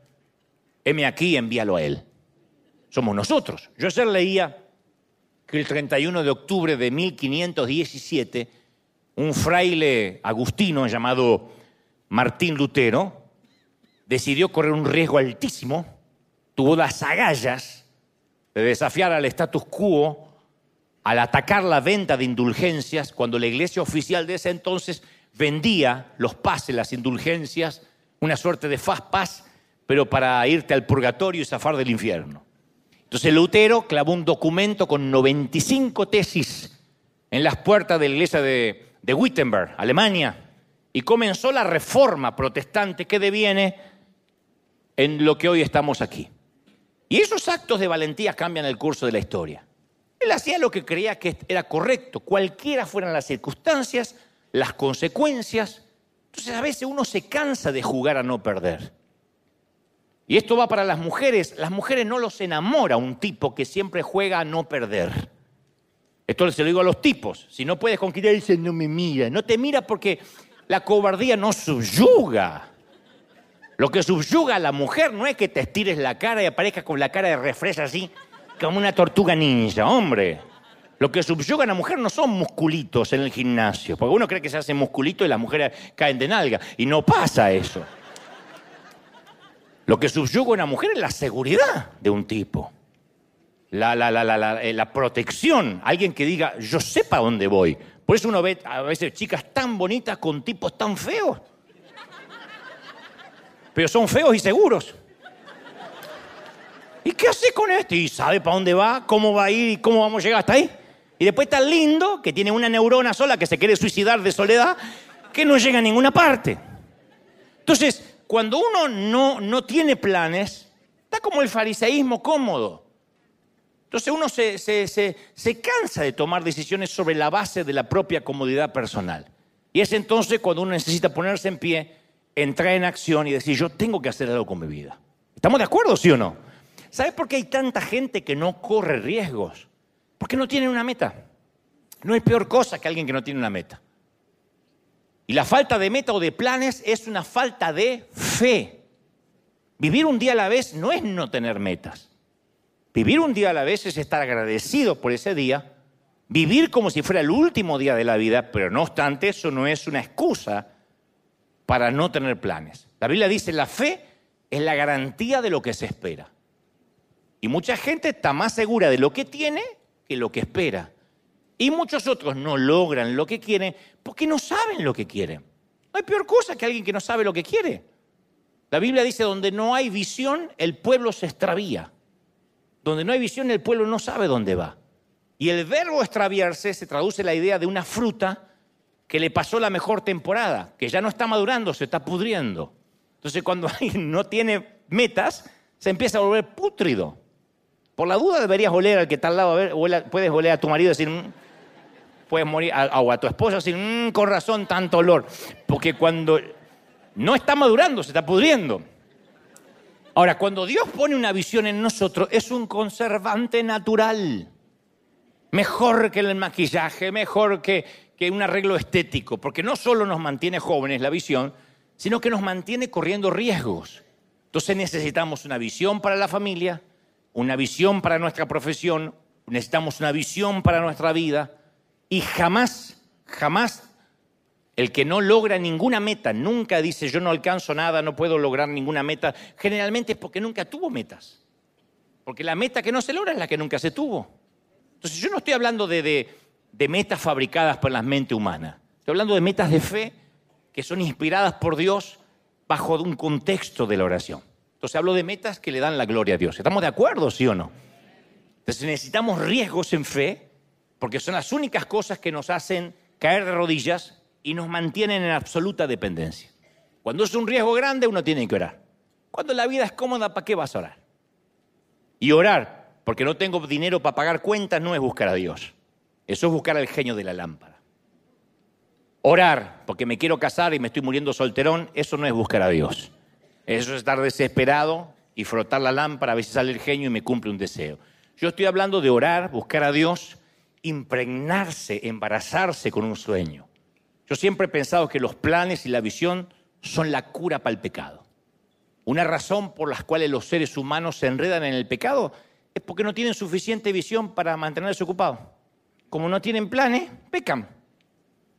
heme aquí, envíalo a Él. Somos nosotros. Yo ayer leía que el 31 de octubre de 1517, un fraile agustino llamado Martín Lutero decidió correr un riesgo altísimo tuvo las agallas de desafiar al status quo al atacar la venta de indulgencias cuando la iglesia oficial de ese entonces vendía los pases, las indulgencias, una suerte de fast pass, pero para irte al purgatorio y zafar del infierno. Entonces Lutero clavó un documento con 95 tesis en las puertas de la iglesia de, de Wittenberg, Alemania, y comenzó la reforma protestante que deviene en lo que hoy estamos aquí. Y esos actos de valentía cambian el curso de la historia. Él hacía lo que creía que era correcto, cualquiera fueran las circunstancias, las consecuencias. Entonces a veces uno se cansa de jugar a no perder. Y esto va para las mujeres. Las mujeres no los enamora un tipo que siempre juega a no perder. Esto se lo digo a los tipos. Si no puedes conquistar, dice, no me mira. No te mira porque la cobardía no subyuga. Lo que subyuga a la mujer no es que te estires la cara y aparezcas con la cara de refresa así, como una tortuga ninja, hombre. Lo que subyuga a la mujer no son musculitos en el gimnasio, porque uno cree que se hace musculito y las mujeres caen de nalga, y no pasa eso. Lo que subyuga a una mujer es la seguridad de un tipo, la, la, la, eh, la protección, alguien que diga, yo sé para dónde voy, por eso uno ve a veces chicas tan bonitas con tipos tan feos. Pero son feos y seguros. ¿Y qué hace con esto? Y sabe para dónde va, cómo va a ir y cómo vamos a llegar hasta ahí. Y después está lindo, que tiene una neurona sola que se quiere suicidar de soledad, que no llega a ninguna parte. Entonces, cuando uno no, no tiene planes, está como el fariseísmo cómodo. Entonces uno se, cansa de tomar decisiones sobre la base de la propia comodidad personal. Y es entonces cuando uno necesita ponerse en pie, entrar en acción y decir, yo tengo que hacer algo con mi vida. ¿Estamos de acuerdo, sí o no? ¿Sabes por qué hay tanta gente que no corre riesgos? Porque no tienen una meta. No hay peor cosa que alguien que no tiene una meta. Y la falta de meta o de planes es una falta de fe. Vivir un día a la vez no es no tener metas. Vivir un día a la vez es estar agradecido por ese día, vivir como si fuera el último día de la vida, pero no obstante eso no es una excusa para no tener planes. La Biblia dice, la fe es la garantía de lo que se espera. Y mucha gente está más segura de lo que tiene que lo que espera. Y muchos otros no logran lo que quieren porque no saben lo que quieren. No hay peor cosa que alguien que no sabe lo que quiere. La Biblia dice, donde no hay visión, el pueblo se extravía. Donde no hay visión, el pueblo no sabe dónde va. Y el verbo extraviarse se traduce en la idea de una fruta que le pasó la mejor temporada, que ya no está madurando, se está pudriendo. Entonces, cuando no tiene metas, se empieza a volver pútrido. Por la duda deberías oler al que está al lado, a ver, puedes oler a tu marido y decir, mm", puedes morir, o a tu esposa decir, mm, con razón, tanto olor. Porque cuando no está madurando, se está pudriendo. Ahora, cuando Dios pone una visión en nosotros, es un conservante natural. Mejor que el maquillaje, mejor que, un arreglo estético, porque no solo nos mantiene jóvenes la visión, sino que nos mantiene corriendo riesgos. Entonces necesitamos una visión para la familia, una visión para nuestra profesión, necesitamos una visión para nuestra vida y jamás, jamás el que no logra ninguna meta, nunca dice yo no alcanzo nada, no puedo lograr ninguna meta, generalmente es porque nunca tuvo metas. Porque la meta que no se logra es la que nunca se tuvo. Entonces yo no estoy hablando de, de, metas fabricadas por la mente humana, estoy hablando de metas de fe que son inspiradas por Dios bajo un contexto de la oración. Entonces hablo de metas que le dan la gloria a Dios. ¿Estamos de acuerdo, sí o no? Entonces necesitamos riesgos en fe porque son las únicas cosas que nos hacen caer de rodillas y nos mantienen en absoluta dependencia. Cuando es un riesgo grande, uno tiene que orar. Cuando la vida es cómoda, ¿para qué vas a orar? Y orar, porque no tengo dinero para pagar cuentas, no es buscar a Dios. Eso es buscar al genio de la lámpara. Orar, porque me quiero casar y me estoy muriendo solterón, eso no es buscar a Dios. Eso es estar desesperado y frotar la lámpara a si sale el genio y me cumple un deseo. Yo estoy hablando de orar, buscar a Dios, impregnarse, embarazarse con un sueño. Yo siempre he pensado que los planes y la visión son la cura para el pecado. Una razón por la cual los seres humanos se enredan en el pecado es porque no tienen suficiente visión para mantenerse ocupados. Como no tienen planes, pecan.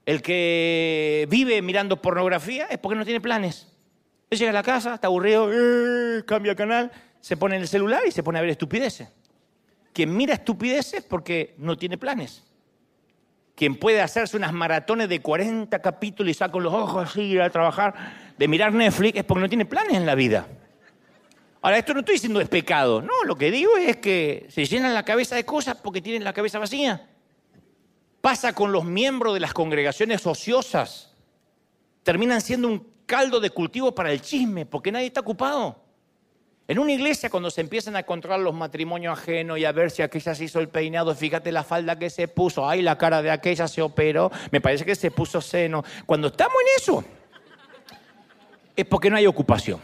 El que vive mirando pornografía es porque no tiene planes. Él llega a la casa, está aburrido, eh, cambia canal, se pone en el celular y se pone a ver estupideces. Quien mira estupideces porque no tiene planes quien puede hacerse unas maratones de 40 capítulos y saca los ojos así, ir a trabajar, de mirar Netflix, es porque no tiene planes en la vida. Ahora, esto no estoy diciendo es pecado, no, lo que digo es que se llenan la cabeza de cosas porque tienen la cabeza vacía. Pasa con los miembros de las congregaciones ociosas. Terminan siendo un caldo de cultivo para el chisme porque nadie está ocupado. En una iglesia cuando se empiezan a controlar los matrimonios ajenos y a ver si aquella se hizo el peinado, fíjate la falda que se puso, ay, la cara de aquella se operó, me parece que se puso seno. Cuando estamos en eso, es porque no hay ocupación.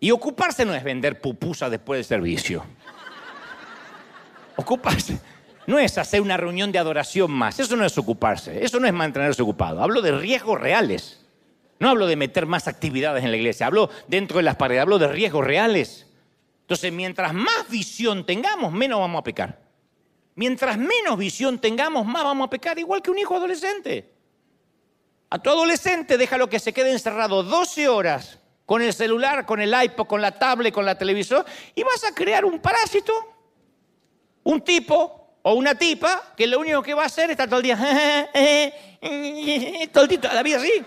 Y ocuparse no es vender pupusa después del servicio. Ocuparse no es hacer una reunión de adoración más, eso no es ocuparse, eso no es mantenerse ocupado. Hablo de riesgos reales. No hablo de meter más actividades en la iglesia, hablo dentro de las paredes, hablo de riesgos reales. Entonces, mientras más visión tengamos, menos vamos a pecar. Mientras menos visión tengamos, más vamos a pecar, igual que un hijo adolescente. A tu adolescente déjalo que se quede encerrado 12 horas con el celular, con el iPod, con la tablet, con la televisor, y vas a crear un parásito, un tipo o una tipa que lo único que va a hacer es todo el día, todo el día, la vida así,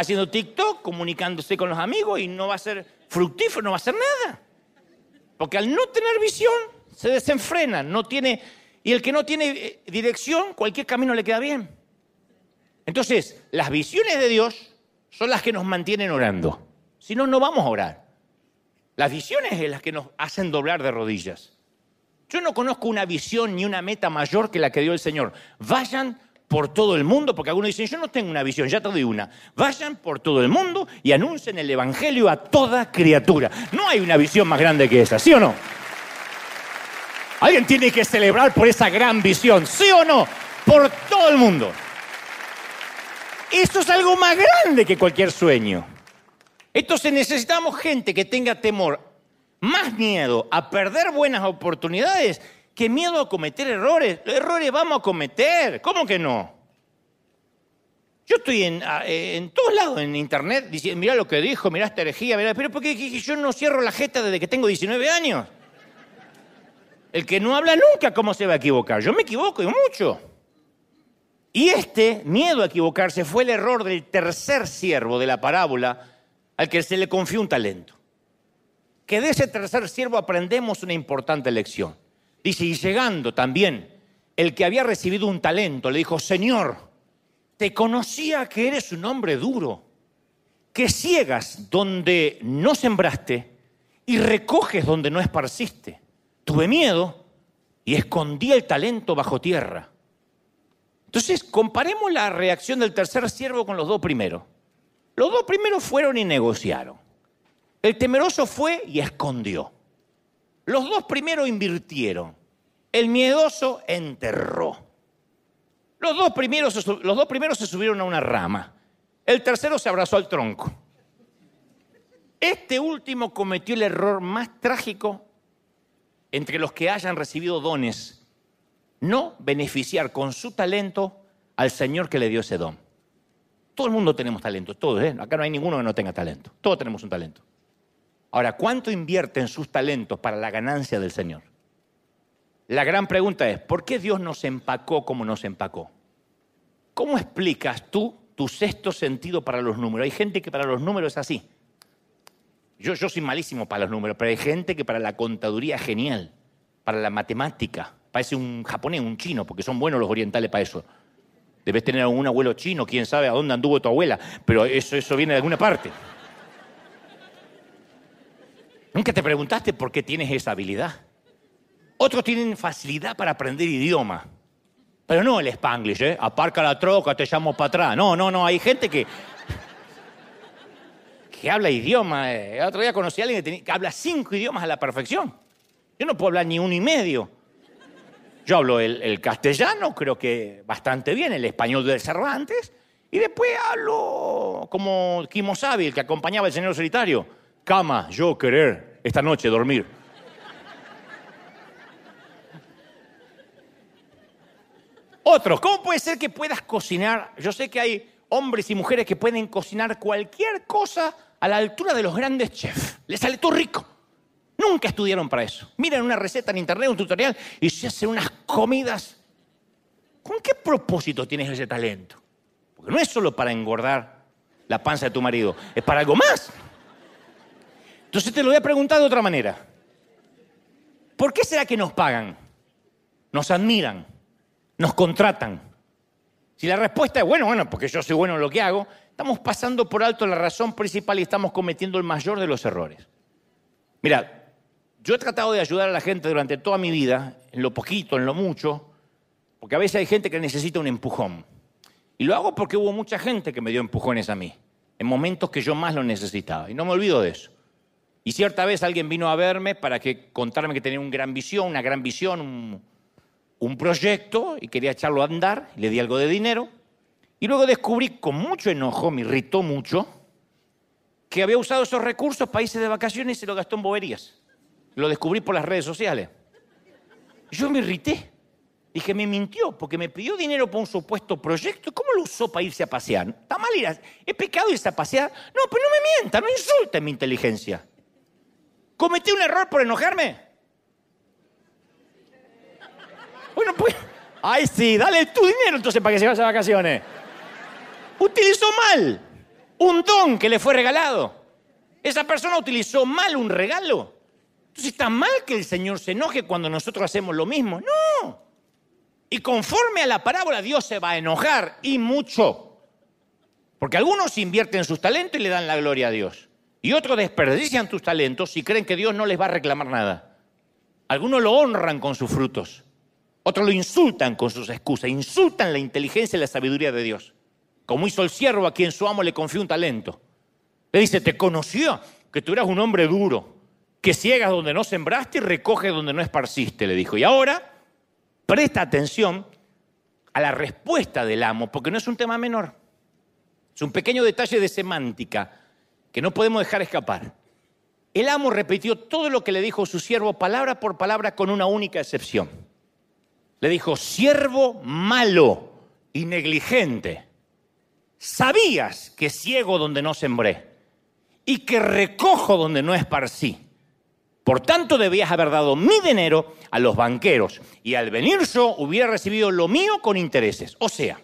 haciendo TikTok, comunicándose con los amigos y no va a ser fructífero, no va a hacer nada. Porque al no tener visión, se desenfrena, no tiene, y el que no tiene eh, dirección, cualquier camino le queda bien. Entonces, las visiones de Dios son las que nos mantienen orando. Si no, no vamos a orar. Las visiones son las que nos hacen doblar de rodillas. Yo no conozco una visión ni una meta mayor que la que dio el Señor. Vayan por todo el mundo, porque algunos dicen, yo no tengo una visión, ya te doy una. Vayan por todo el mundo y anuncien el Evangelio a toda criatura. No hay una visión más grande que esa, ¿sí o no? Alguien tiene que celebrar por esa gran visión, ¿sí o no? Por todo el mundo. Eso es algo más grande que cualquier sueño. Entonces necesitamos gente que tenga temor, más miedo a perder buenas oportunidades que miedo a cometer errores. Errores vamos a cometer, ¿cómo que no? Yo estoy en, en todos lados en internet diciendo, mira lo que dijo, mira esta herejía, mira, pero ¿por qué yo no cierro la jeta desde que tengo 19 años? El que no habla nunca, ¿cómo se va a equivocar? Yo me equivoco y mucho. Y este miedo a equivocarse fue el error del tercer siervo de la parábola al que se le confió un talento. Que de ese tercer siervo aprendemos una importante lección. Y llegando también el que había recibido un talento, le dijo, Señor, te conocía que eres un hombre duro, que ciegas donde no sembraste y recoges donde no esparciste. Tuve miedo y escondí el talento bajo tierra. Entonces, comparemos la reacción del tercer siervo con los dos primeros. Los dos primeros fueron y negociaron. El temeroso fue y escondió. Los dos primeros invirtieron. El miedoso enterró. Los dos, primeros, los dos primeros se subieron a una rama. El tercero se abrazó al tronco. Este último cometió el error más trágico entre los que hayan recibido dones no beneficiar con su talento al Señor que le dio ese don. Todo el mundo tenemos talento, todos, ¿eh? acá no hay ninguno que no tenga talento, todos tenemos un talento. Ahora, ¿cuánto invierte en sus talentos para la ganancia del Señor? La gran pregunta es, ¿por qué Dios nos empacó como nos empacó? ¿Cómo explicas tú tu sexto sentido para los números? Hay gente que para los números es así. Yo, soy malísimo para los números, pero hay gente que para la contaduría es genial, para la matemática, Parece un japonés, un chino, porque son buenos los orientales para eso. Debes tener algún abuelo chino, quién sabe a dónde anduvo tu abuela, pero eso, eso viene de alguna parte. Nunca te preguntaste por qué tienes esa habilidad. Otros tienen facilidad para aprender idioma. Pero no el spanglish, ¿eh? Aparca la troca, te llamo para atrás. No, no, no. Hay gente que. que habla idioma. El otro día conocí a alguien que, que habla cinco idiomas a la perfección. Yo no puedo hablar ni uno y medio. Yo hablo el, castellano, creo que bastante bien, el español de Cervantes, y después hablo como Kimosabi, el que acompañaba al señor solitario. Cama, yo querer, esta noche dormir. Otros, ¿cómo puede ser que puedas cocinar? Yo sé que hay hombres y mujeres que pueden cocinar cualquier cosa a la altura de los grandes chefs. Les sale todo rico. Nunca estudiaron para eso. Miren una receta en internet, un tutorial, y se hacen unas comidas. ¿Con qué propósito tienes ese talento? Porque no es solo para engordar la panza de tu marido, es para algo más. Entonces te lo voy a preguntar de otra manera. ¿Por qué será que nos pagan? Nos admiran, nos contratan. Si la respuesta es, bueno, bueno, porque yo soy bueno en lo que hago, estamos pasando por alto la razón principal y estamos cometiendo el mayor de los errores. Mira, yo he tratado de ayudar a la gente durante toda mi vida, en lo poquito, en lo mucho, porque a veces hay gente que necesita un empujón. Y lo hago porque hubo mucha gente que me dio empujones a mí, en momentos que yo más lo necesitaba. Y no me olvido de eso. Y cierta vez alguien vino a verme para que contarme que tenía una gran visión, una gran visión, un, un proyecto y quería echarlo a andar. Le di algo de dinero. Y luego descubrí con mucho enojo, me irritó mucho, que había usado esos recursos para irse de vacaciones y se lo gastó en boberías. Lo descubrí por las redes sociales. Yo me irrité. Dije, me mintió porque me pidió dinero para un supuesto proyecto. ¿Cómo lo usó para irse a pasear? ¿Está mal ir a... ¿Es pecado irse a pasear? No, pero no me mienta, no insulte mi inteligencia. ¿Cometí un error por enojarme? Bueno, pues... Ay, sí, dale tu dinero entonces para que se vaya a vacaciones. Utilizó mal un don que le fue regalado. Esa persona utilizó mal un regalo. Entonces está mal que el Señor se enoje cuando nosotros hacemos lo mismo. No. Y conforme a la parábola, Dios se va a enojar y mucho. Porque algunos invierten sus talentos y le dan la gloria a Dios. Y otros desperdician tus talentos y creen que Dios no les va a reclamar nada. Algunos lo honran con sus frutos. Otros lo insultan con sus excusas. Insultan la inteligencia y la sabiduría de Dios como hizo el siervo a quien su amo le confió un talento. Le dice, te conoció que tú eras un hombre duro, que ciegas donde no sembraste y recoges donde no esparciste, le dijo. Y ahora, presta atención a la respuesta del amo, porque no es un tema menor. Es un pequeño detalle de semántica que no podemos dejar escapar. El amo repitió todo lo que le dijo su siervo, palabra por palabra, con una única excepción. Le dijo, siervo malo y negligente sabías que ciego donde no sembré y que recojo donde no esparcí. Por tanto, debías haber dado mi dinero a los banqueros y al venir yo hubiera recibido lo mío con intereses. O sea,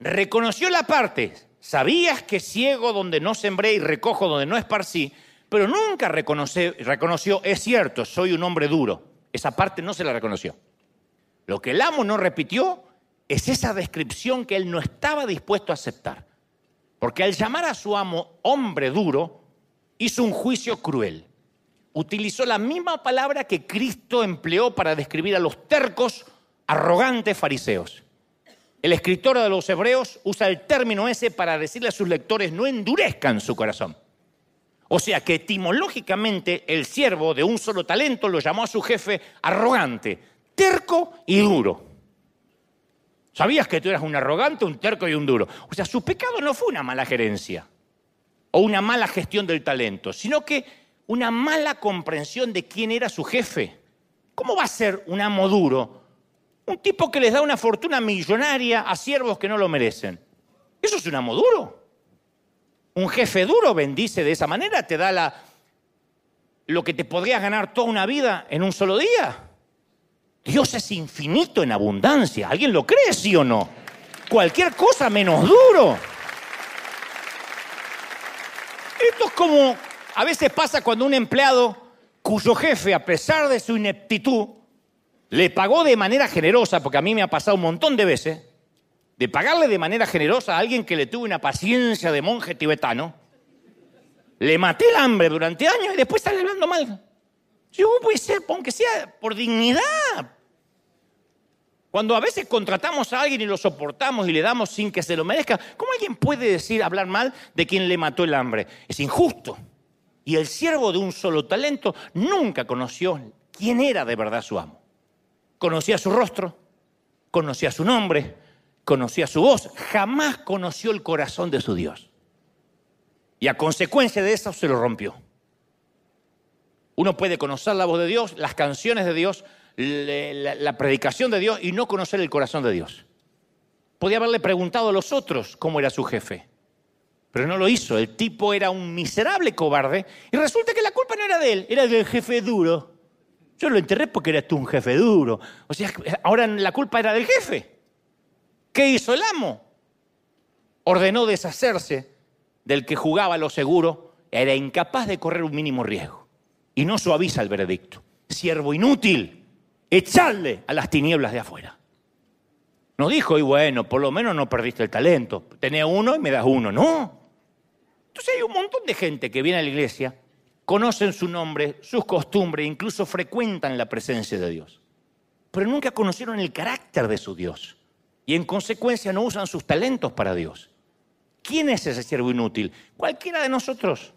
reconoció la parte, sabías que ciego donde no sembré y recojo donde no esparcí, pero nunca reconoció, reconoció, es cierto, soy un hombre duro. Esa parte no se la reconoció. Lo que el amo no repitió es esa descripción que él no estaba dispuesto a aceptar. Porque al llamar a su amo hombre duro, hizo un juicio cruel. Utilizó la misma palabra que Cristo empleó para describir a los tercos, arrogantes fariseos. El escritor de los hebreos usa el término ese para decirle a sus lectores no endurezcan su corazón. O sea que etimológicamente el siervo de un solo talento lo llamó a su jefe arrogante, terco y duro. ¿Sabías que tú eras un arrogante, un terco y un duro? O sea, su pecado no fue una mala gerencia o una mala gestión del talento, sino que una mala comprensión de quién era su jefe. ¿Cómo va a ser un amo duro? Un tipo que les da una fortuna millonaria a siervos que no lo merecen. Eso es un amo duro. Un jefe duro bendice de esa manera, te da la, lo que te podrías ganar toda una vida en un solo día. Dios es infinito en abundancia. ¿Alguien lo cree, sí o no? Cualquier cosa menos duro. Esto es como a veces pasa cuando un empleado cuyo jefe, a pesar de su ineptitud, le pagó de manera generosa, porque a mí me ha pasado un montón de veces, de pagarle de manera generosa a alguien que le tuvo una paciencia de monje tibetano, le maté el hambre durante años y después sale hablando mal. Yo, puede ser, aunque sea por dignidad. Cuando a veces contratamos a alguien y lo soportamos y le damos sin que se lo merezca, ¿cómo alguien puede decir, hablar mal de quien le mató el hambre? Es injusto. Y el siervo de un solo talento nunca conoció quién era de verdad su amo. Conocía su rostro, conocía su nombre, conocía su voz, jamás conoció el corazón de su Dios. Y a consecuencia de eso se lo rompió. Uno puede conocer la voz de Dios, las canciones de Dios, la, predicación de Dios y no conocer el corazón de Dios. Podía haberle preguntado a los otros cómo era su jefe, pero no lo hizo. El tipo era un miserable cobarde y resulta que la culpa no era de él, era del jefe duro. Yo lo enterré porque eras tú un jefe duro. O sea, ahora la culpa era del jefe. ¿Qué hizo el amo? Ordenó deshacerse del que jugaba lo seguro, era incapaz de correr un mínimo riesgo y no suaviza el veredicto. Siervo inútil, echarle a las tinieblas de afuera. No dijo, y bueno, por lo menos no perdiste el talento. Tenía uno y me das uno. No. Entonces hay un montón de gente que viene a la iglesia, conocen su nombre, sus costumbres, incluso frecuentan la presencia de Dios. Pero nunca conocieron el carácter de su Dios. Y en consecuencia no usan sus talentos para Dios. ¿Quién es ese siervo inútil? Cualquiera de nosotros.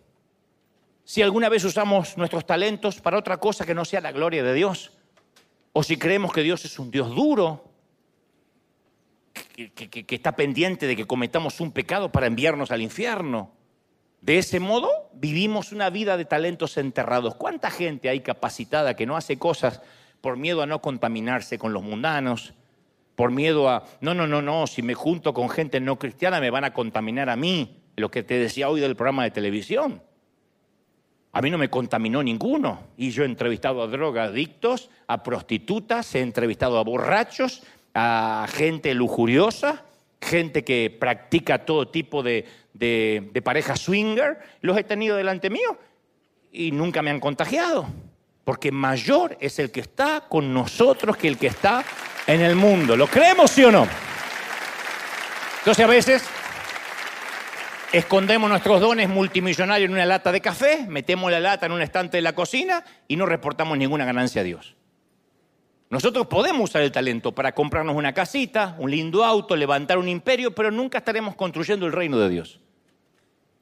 Si alguna vez usamos nuestros talentos para otra cosa que no sea la gloria de Dios, o si creemos que Dios es un Dios duro, que, está pendiente de que cometamos un pecado para enviarnos al infierno. De ese modo vivimos una vida de talentos enterrados. ¿Cuánta gente hay capacitada que no hace cosas por miedo a no contaminarse con los mundanos, por miedo a, no, no, no, no, si me junto con gente no cristiana me van a contaminar a mí, lo que te decía hoy del programa de televisión. A mí no me contaminó ninguno. Y yo he entrevistado a drogadictos, a prostitutas, he entrevistado a borrachos, a gente lujuriosa, gente que practica todo tipo de, de, de parejas swinger. Los he tenido delante mío y nunca me han contagiado. Porque mayor es el que está con nosotros que el que está en el mundo. ¿Lo creemos, sí o no? Entonces a veces escondemos nuestros dones multimillonarios en una lata de café, metemos la lata en un estante de la cocina y no reportamos ninguna ganancia a Dios. Nosotros podemos usar el talento para comprarnos una casita, un lindo auto, levantar un imperio, pero nunca estaremos construyendo el reino de Dios.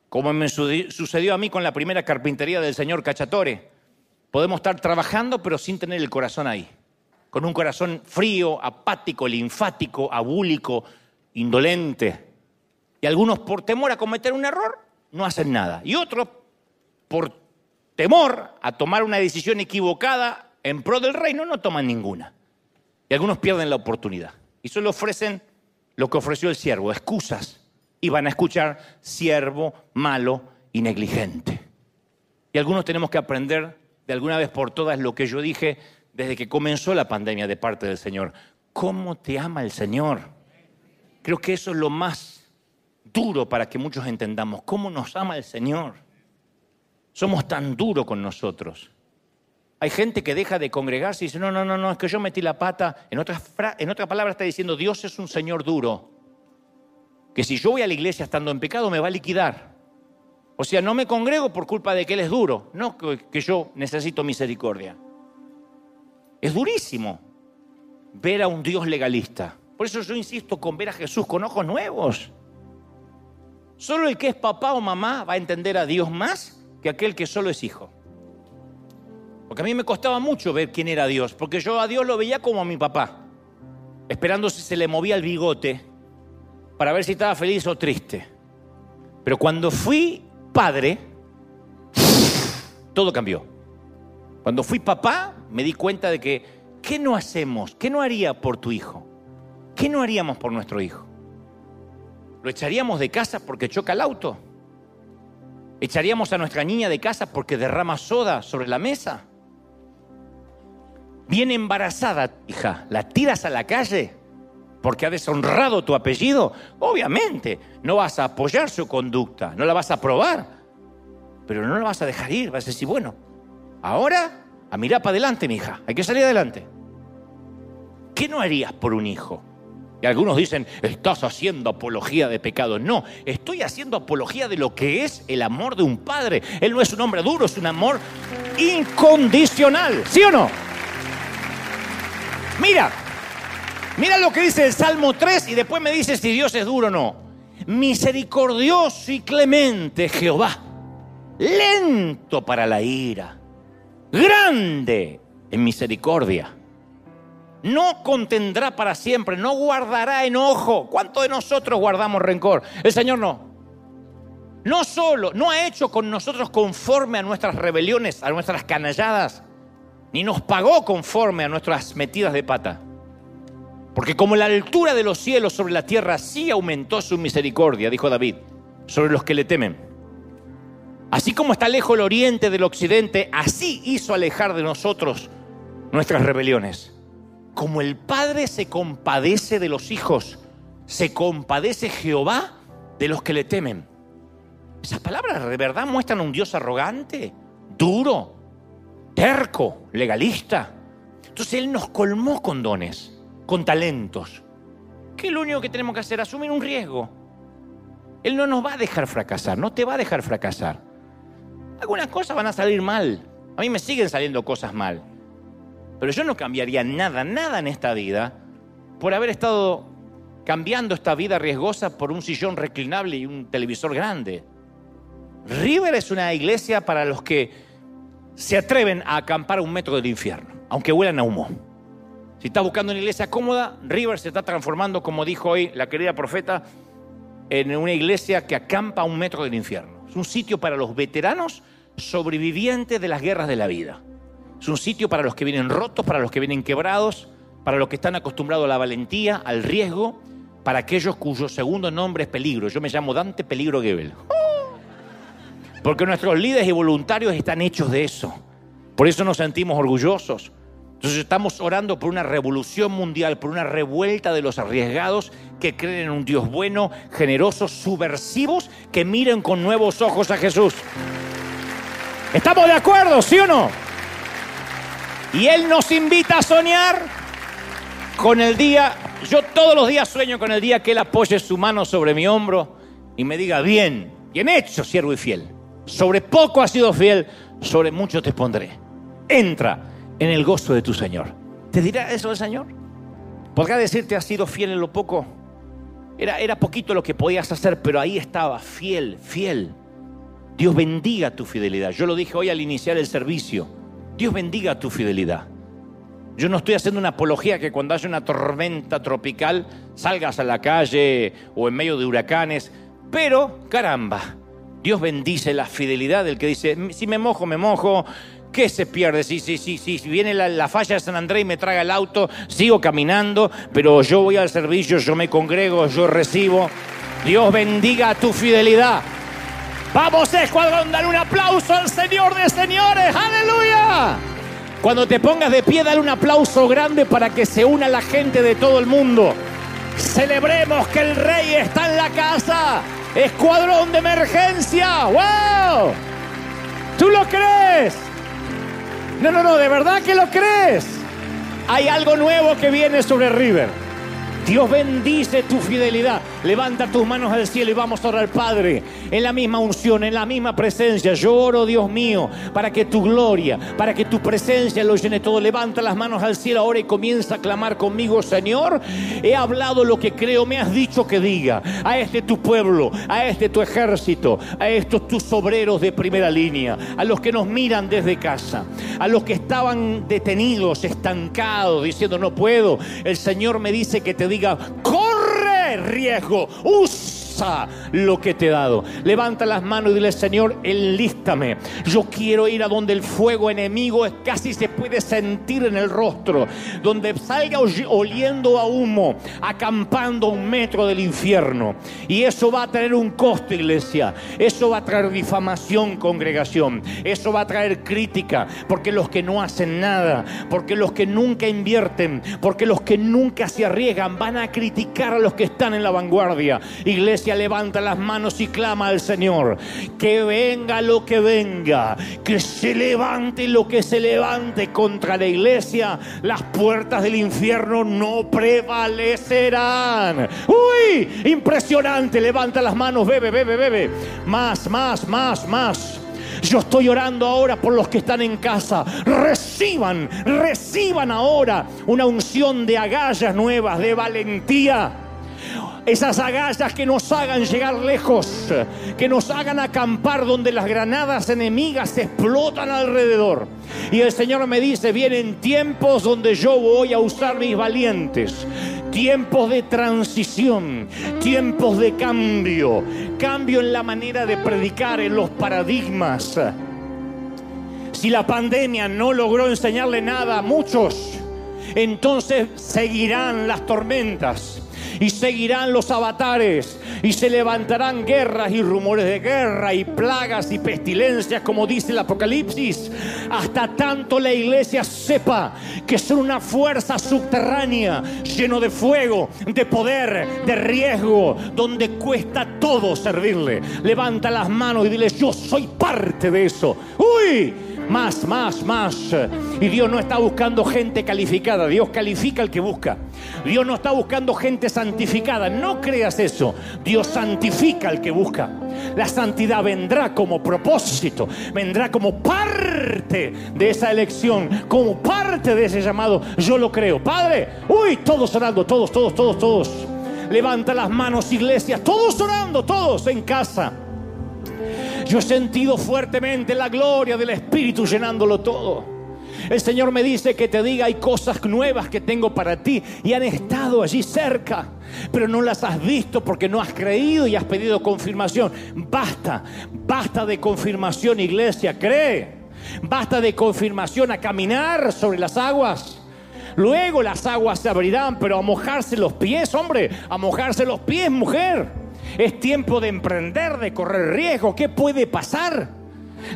Como me sucedió a mí con la primera carpintería del señor Cachatore. Podemos estar trabajando, pero sin tener el corazón ahí con un corazón frío, apático, linfático, abúlico, indolente. Y algunos por temor a cometer un error no hacen nada. Y otros por temor a tomar una decisión equivocada en pro del reino no toman ninguna. Y algunos pierden la oportunidad. Y solo ofrecen lo que ofreció el siervo, excusas. Y van a escuchar siervo malo y negligente. Y algunos tenemos que aprender de alguna vez por todas lo que yo dije desde que comenzó la pandemia de parte del Señor. ¿Cómo te ama el Señor? Creo que eso es lo más duro para que muchos entendamos. ¿Cómo nos ama el Señor? Somos tan duros con nosotros. Hay gente que deja de congregarse y dice, no, no, no, no, es que yo metí la pata. En otra en otra palabra está diciendo, Dios es un Señor duro. Que si yo voy a la iglesia estando en pecado me va a liquidar. O sea, no me congrego por culpa de que Él es duro, no que yo necesito misericordia. Es durísimo ver a un Dios legalista. Por eso yo insisto con ver a Jesús con ojos nuevos. Solo el que es papá o mamá va a entender a Dios más que aquel que solo es hijo. Porque a mí me costaba mucho ver quién era Dios, porque yo a Dios lo veía como a mi papá, esperando si se le movía el bigote para ver si estaba feliz o triste. Pero cuando fui padre, todo cambió. Cuando fui papá, me di cuenta de que, ¿qué no hacemos? ¿Qué no haría por tu hijo? ¿Qué no haríamos por nuestro hijo? ¿Lo echaríamos de casa porque choca el auto? ¿Echaríamos a nuestra niña de casa porque derrama soda sobre la mesa? Viene embarazada, hija, ¿la tiras a la calle porque ha deshonrado tu apellido? Obviamente, no vas a apoyar su conducta, no la vas a aprobar, pero no la vas a dejar ir, vas a decir, bueno, Ahora, a mirar para adelante, mi hija. Hay que salir adelante. ¿Qué no harías por un hijo? Algunos dicen, estás haciendo apología de pecado. No, estoy haciendo apología de lo que es el amor de un padre. Él no es un hombre duro, es un amor incondicional. ¿Sí o no? Mira, mira lo que dice el Salmo 3 y después me dice si Dios es duro o no. Misericordioso y clemente Jehová, lento para la ira grande en misericordia. No contendrá para siempre, no guardará enojo. ¿Cuántos de nosotros guardamos rencor? El Señor no. No solo, no ha hecho con nosotros conforme a nuestras rebeliones, a nuestras canalladas, ni nos pagó conforme a nuestras metidas de pata. Porque como la altura de los cielos sobre la tierra, sí aumentó su misericordia, dijo David, sobre los que le temen. Así como está lejos el oriente del occidente, así hizo alejar de nosotros nuestras rebeliones. Como el Padre se compadece de los hijos, se compadece Jehová de los que le temen. Esas palabras de verdad muestran a un Dios arrogante, duro, terco, legalista. Entonces Él nos colmó con dones, con talentos. ¿Qué es lo único que tenemos que hacer? Asumir un riesgo. Él no nos va a dejar fracasar, no te va a dejar fracasar. Algunas cosas van a salir mal. A mí me siguen saliendo cosas mal. Pero yo no cambiaría nada, nada en esta vida por haber estado cambiando esta vida riesgosa por un sillón reclinable y un televisor grande. River es una iglesia para los que se atreven a acampar a un metro del infierno, aunque huelan a humo. Si estás buscando una iglesia cómoda, River se está transformando, como dijo hoy la querida profeta, en una iglesia que acampa a un metro del infierno. Es un sitio para los veteranos sobrevivientes de las guerras de la vida. Es un sitio para los que vienen rotos, para los que vienen quebrados, para los que están acostumbrados a la valentía, al riesgo, para aquellos cuyo segundo nombre es peligro. Yo me llamo Dante Peligro Gebel. Porque nuestros líderes y voluntarios están hechos de eso. Por eso nos sentimos orgullosos. Entonces estamos orando por una revolución mundial, por una revuelta de los arriesgados que creen en un Dios bueno, generoso, subversivos, que miren con nuevos ojos a Jesús. ¿Estamos de acuerdo, sí o no? Y Él nos invita a soñar con el día, yo todos los días sueño con el día que Él apoye su mano sobre mi hombro y me diga, bien, bien hecho, siervo y fiel. Sobre poco has sido fiel, sobre mucho te pondré. Entra en el gozo de tu Señor. ¿Te dirá eso el Señor? ¿Podrá decirte has sido fiel en lo poco? Era, era poquito lo que podías hacer, pero ahí estaba, fiel, fiel. Dios bendiga tu fidelidad. Yo lo dije hoy al iniciar el servicio. Dios bendiga tu fidelidad. Yo no estoy haciendo una apología que cuando haya una tormenta tropical salgas a la calle o en medio de huracanes, pero caramba, Dios bendice la fidelidad del que dice, si me mojo, me mojo, ¿qué se pierde? Si, si, si, si viene la, la, falla de San Andrés y me traga el auto, sigo caminando, pero yo voy al servicio, yo me congrego, yo recibo. Dios bendiga tu fidelidad. Vamos, escuadrón, dale un aplauso al Señor de señores. Aleluya. Cuando te pongas de pie, dale un aplauso grande para que se una la gente de todo el mundo. Celebremos que el rey está en la casa. Escuadrón de emergencia. ¡Wow! ¿Tú lo crees? No, no, no, de verdad que lo crees. Hay algo nuevo que viene sobre River. Dios bendice tu fidelidad. Levanta tus manos al cielo y vamos a orar, Padre, en la misma unción, en la misma presencia. Yo oro, Dios mío, para que tu gloria, para que tu presencia lo llene todo. Levanta las manos al cielo ahora y comienza a clamar conmigo, Señor. He hablado lo que creo, me has dicho que diga. A este tu pueblo, a este tu ejército, a estos tus obreros de primera línea, a los que nos miran desde casa, a los que estaban detenidos, estancados, diciendo no puedo. El Señor me dice que te diga, corre riesgo, lo que te he dado. Levanta las manos y dile, Señor, enlístame. Yo quiero ir a donde el fuego enemigo casi se puede sentir en el rostro, donde salga oliendo a humo, acampando a un metro del infierno. Y eso va a tener un costo, iglesia. Eso va a traer difamación, congregación. Eso va a traer crítica, porque los que no hacen nada, porque los que nunca invierten, porque los que nunca se arriesgan, van a criticar a los que están en la vanguardia. Iglesia, levanta las manos y clama al Señor. Que venga lo que venga, que se levante lo que se levante contra la iglesia, las puertas del infierno no prevalecerán. Uy, impresionante, levanta las manos, bebe, bebe, bebe. Más, más, más, más. Yo estoy orando ahora por los que están en casa. Reciban, reciban ahora una unción de agallas nuevas, de valentía. Esas agallas que nos hagan llegar lejos, que nos hagan acampar donde las granadas enemigas explotan alrededor. Y el Señor me dice, vienen tiempos donde yo voy a usar mis valientes tiempos de transición, tiempos de cambio, cambio en la manera de predicar, en los paradigmas. Si la pandemia no logró enseñarle nada a muchos, entonces seguirán las tormentas y seguirán los avatares y se levantarán guerras y rumores de guerra y plagas y pestilencias como dice el Apocalipsis hasta tanto la iglesia sepa que son una fuerza subterránea lleno de fuego, de poder, de riesgo, donde cuesta todo servirle. Levanta las manos y dile yo soy parte de eso. Uy, más, más, más. Y Dios no está buscando gente calificada, Dios califica al que busca. Dios no está buscando gente santificada, no creas eso. Dios santifica al que busca. La santidad vendrá como propósito, vendrá como parte de esa elección, como parte de ese llamado. Yo lo creo. Padre, uy, todos orando, todos, todos, todos, todos. Levanta las manos, iglesia, todos orando, todos en casa. Yo he sentido fuertemente la gloria del Espíritu llenándolo todo. El Señor me dice que te diga hay cosas nuevas que tengo para ti y han estado allí cerca, pero no las has visto porque no has creído y has pedido confirmación. Basta, basta de confirmación, iglesia, cree. Basta de confirmación a caminar sobre las aguas. Luego las aguas se abrirán, pero a mojarse los pies, hombre, a mojarse los pies, mujer. Es tiempo de emprender, de correr riesgo. ¿Qué puede pasar?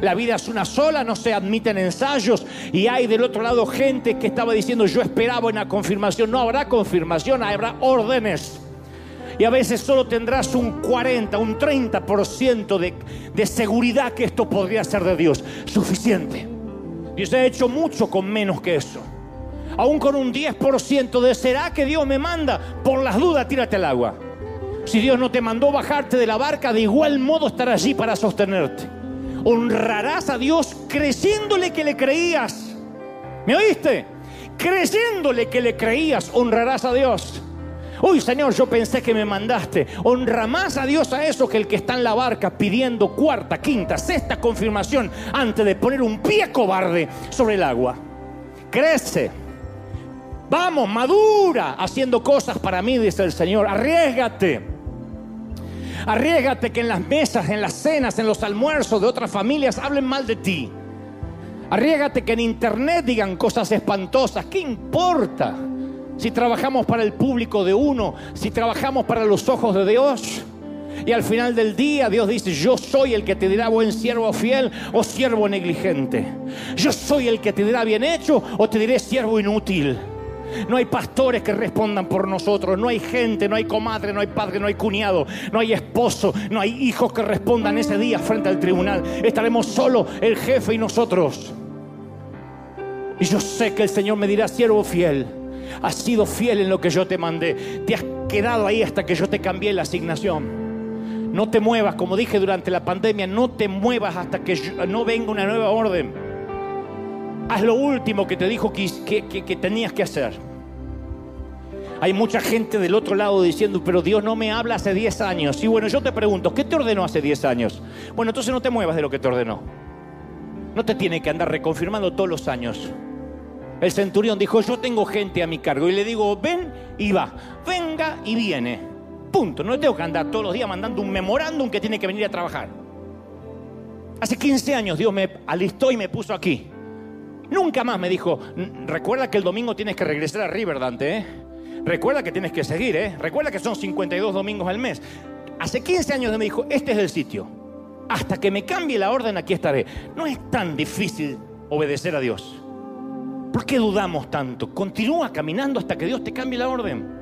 La vida es una sola, no se admiten ensayos y hay del otro lado gente que estaba diciendo yo esperaba una confirmación. No habrá confirmación, habrá órdenes. Y a veces solo tendrás un 40, un 30% de, de seguridad que esto podría ser de Dios. Suficiente. Dios ha hecho mucho con menos que eso. Aún con un 10% de será que Dios me manda. Por las dudas, tírate al agua. Si Dios no te mandó bajarte de la barca, de igual modo estará allí para sostenerte. Honrarás a Dios creyéndole que le creías. ¿Me oíste? Creyéndole que le creías, honrarás a Dios. Uy, Señor, yo pensé que me mandaste. Honra más a Dios a eso que el que está en la barca pidiendo cuarta, quinta, sexta confirmación antes de poner un pie cobarde sobre el agua. Crece. Vamos, madura haciendo cosas para mí, dice el Señor. Arriesgate. Arriesgate que en las mesas, en las cenas, en los almuerzos de otras familias hablen mal de ti. Arriesgate que en internet digan cosas espantosas. ¿Qué importa? Si trabajamos para el público de uno, si trabajamos para los ojos de Dios. Y al final del día Dios dice, yo soy el que te dirá buen siervo fiel o siervo negligente. Yo soy el que te dirá bien hecho o te diré siervo inútil. No hay pastores que respondan por nosotros. No hay gente, no hay comadre, no hay padre, no hay cuñado, no hay esposo, no hay hijos que respondan ese día frente al tribunal. Estaremos solo el jefe y nosotros. Y yo sé que el Señor me dirá, siervo fiel, has sido fiel en lo que yo te mandé. Te has quedado ahí hasta que yo te cambié la asignación. No te muevas, como dije durante la pandemia, no te muevas hasta que no venga una nueva orden. Haz lo último que te dijo que, que, tenías que hacer. Hay mucha gente del otro lado diciendo, pero Dios no me habla hace 10 años. Y bueno, yo te pregunto, ¿qué te ordenó hace 10 años? Bueno, entonces no te muevas de lo que te ordenó. No te tiene que andar reconfirmando todos los años. El centurión dijo, yo tengo gente a mi cargo. Y le digo, ven y va. Venga y viene. Punto. No tengo que andar todos los días mandando un memorándum que tiene que venir a trabajar. Hace 15 años Dios me alistó y me puso aquí. Nunca más me dijo, recuerda que el domingo tienes que regresar a Riverdante, ¿eh? Recuerda que tienes que seguir, ¿eh? Recuerda que son 52 domingos al mes. Hace 15 años me dijo, este es el sitio. Hasta que me cambie la orden, aquí estaré. No es tan difícil obedecer a Dios. ¿Por qué dudamos tanto? Continúa caminando hasta que Dios te cambie la orden.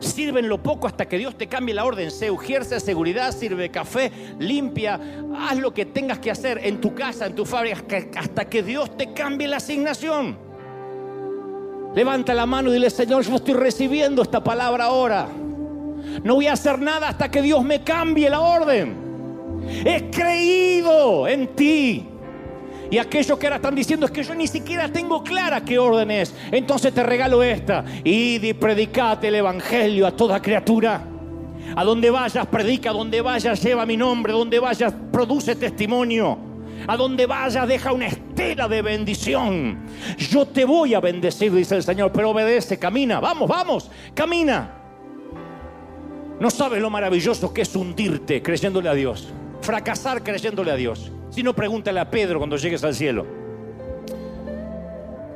Sirve en lo poco hasta que Dios te cambie la orden. Se ejerce seguridad, sirve café, limpia. Haz lo que tengas que hacer en tu casa, en tu fábrica, hasta que Dios te cambie la asignación. Levanta la mano y dile, Señor, yo estoy recibiendo esta palabra ahora. No voy a hacer nada hasta que Dios me cambie la orden. He creído en ti. Y aquellos que ahora están diciendo es que yo ni siquiera tengo clara qué orden es. Entonces te regalo esta. Id y predicate el evangelio a toda criatura. A donde vayas, predica. A donde vayas, lleva mi nombre. A donde vayas, produce testimonio. A donde vayas, deja una estela de bendición. Yo te voy a bendecir, dice el Señor, pero obedece, camina. Vamos, vamos, camina. No sabes lo maravilloso que es hundirte creyéndole a Dios. Fracasar creyéndole a Dios. Si no, pregúntale a Pedro cuando llegues al cielo.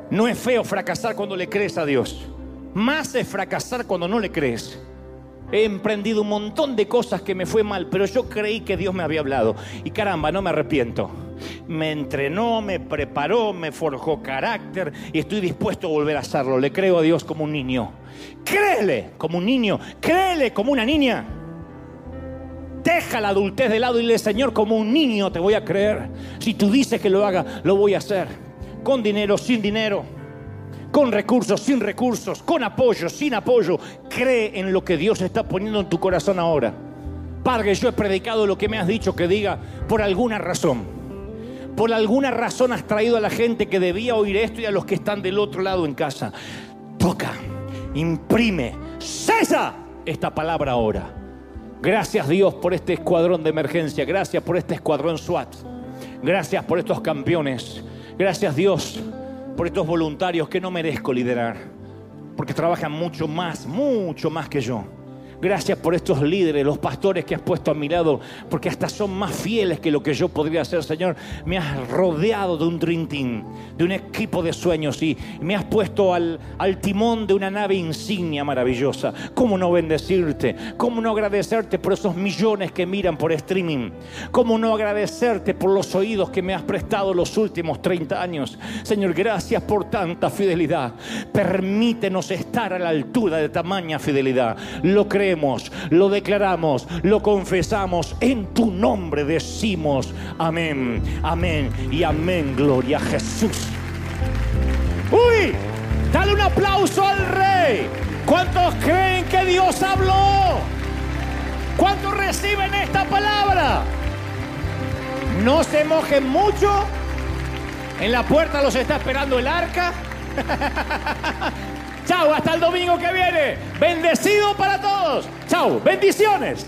No es feo fracasar cuando le crees a Dios. Más es fracasar cuando no le crees. He emprendido un montón de cosas que me fue mal, pero yo creí que Dios me había hablado. Y caramba, no me arrepiento. Me entrenó, me preparó, me forjó carácter y estoy dispuesto a volver a hacerlo. Le creo a Dios como un niño. Créele como un niño, créele como una niña. Deja la adultez de lado y le Señor, como un niño te voy a creer. Si tú dices que lo haga, lo voy a hacer. Con dinero, sin dinero. Con recursos, sin recursos. Con apoyo, sin apoyo. Cree en lo que Dios está poniendo en tu corazón ahora. Padre, yo he predicado lo que me has dicho que diga por alguna razón. Por alguna razón has traído a la gente que debía oír esto y a los que están del otro lado en casa. Toca, imprime, cesa esta palabra ahora. Gracias Dios por este escuadrón de emergencia. Gracias por este escuadrón SWAT. Gracias por estos campeones. Gracias Dios por estos voluntarios que no merezco liderar. Porque trabajan mucho más, mucho más que yo. Gracias por estos líderes, los pastores que has puesto a mi lado, porque hasta son más fieles que lo que yo podría hacer, Señor. Me has rodeado de un Dream de un equipo de sueños y me has puesto al, al timón de una nave insignia maravillosa. ¿Cómo no bendecirte? ¿Cómo no agradecerte por esos millones que miran por streaming? ¿Cómo no agradecerte por los oídos que me has prestado los últimos 30 años? Señor, gracias por tanta fidelidad. Permítenos estar a la altura de tamaña fidelidad. Lo lo declaramos, lo confesamos, en tu nombre decimos amén, amén y amén, gloria a Jesús. Uy, dale un aplauso al rey. ¿Cuántos creen que Dios habló? ¿Cuántos reciben esta palabra? No se mojen mucho. En la puerta los está esperando el arca. Chao, hasta el domingo que viene. Bendecido para todos. Chao, bendiciones.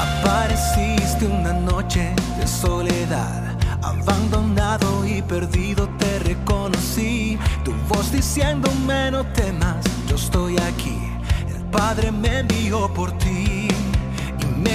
Apareciste una noche de soledad, abandonado y perdido te reconocí. Tu voz diciéndome no temas, yo estoy aquí. El Padre me envió por ti.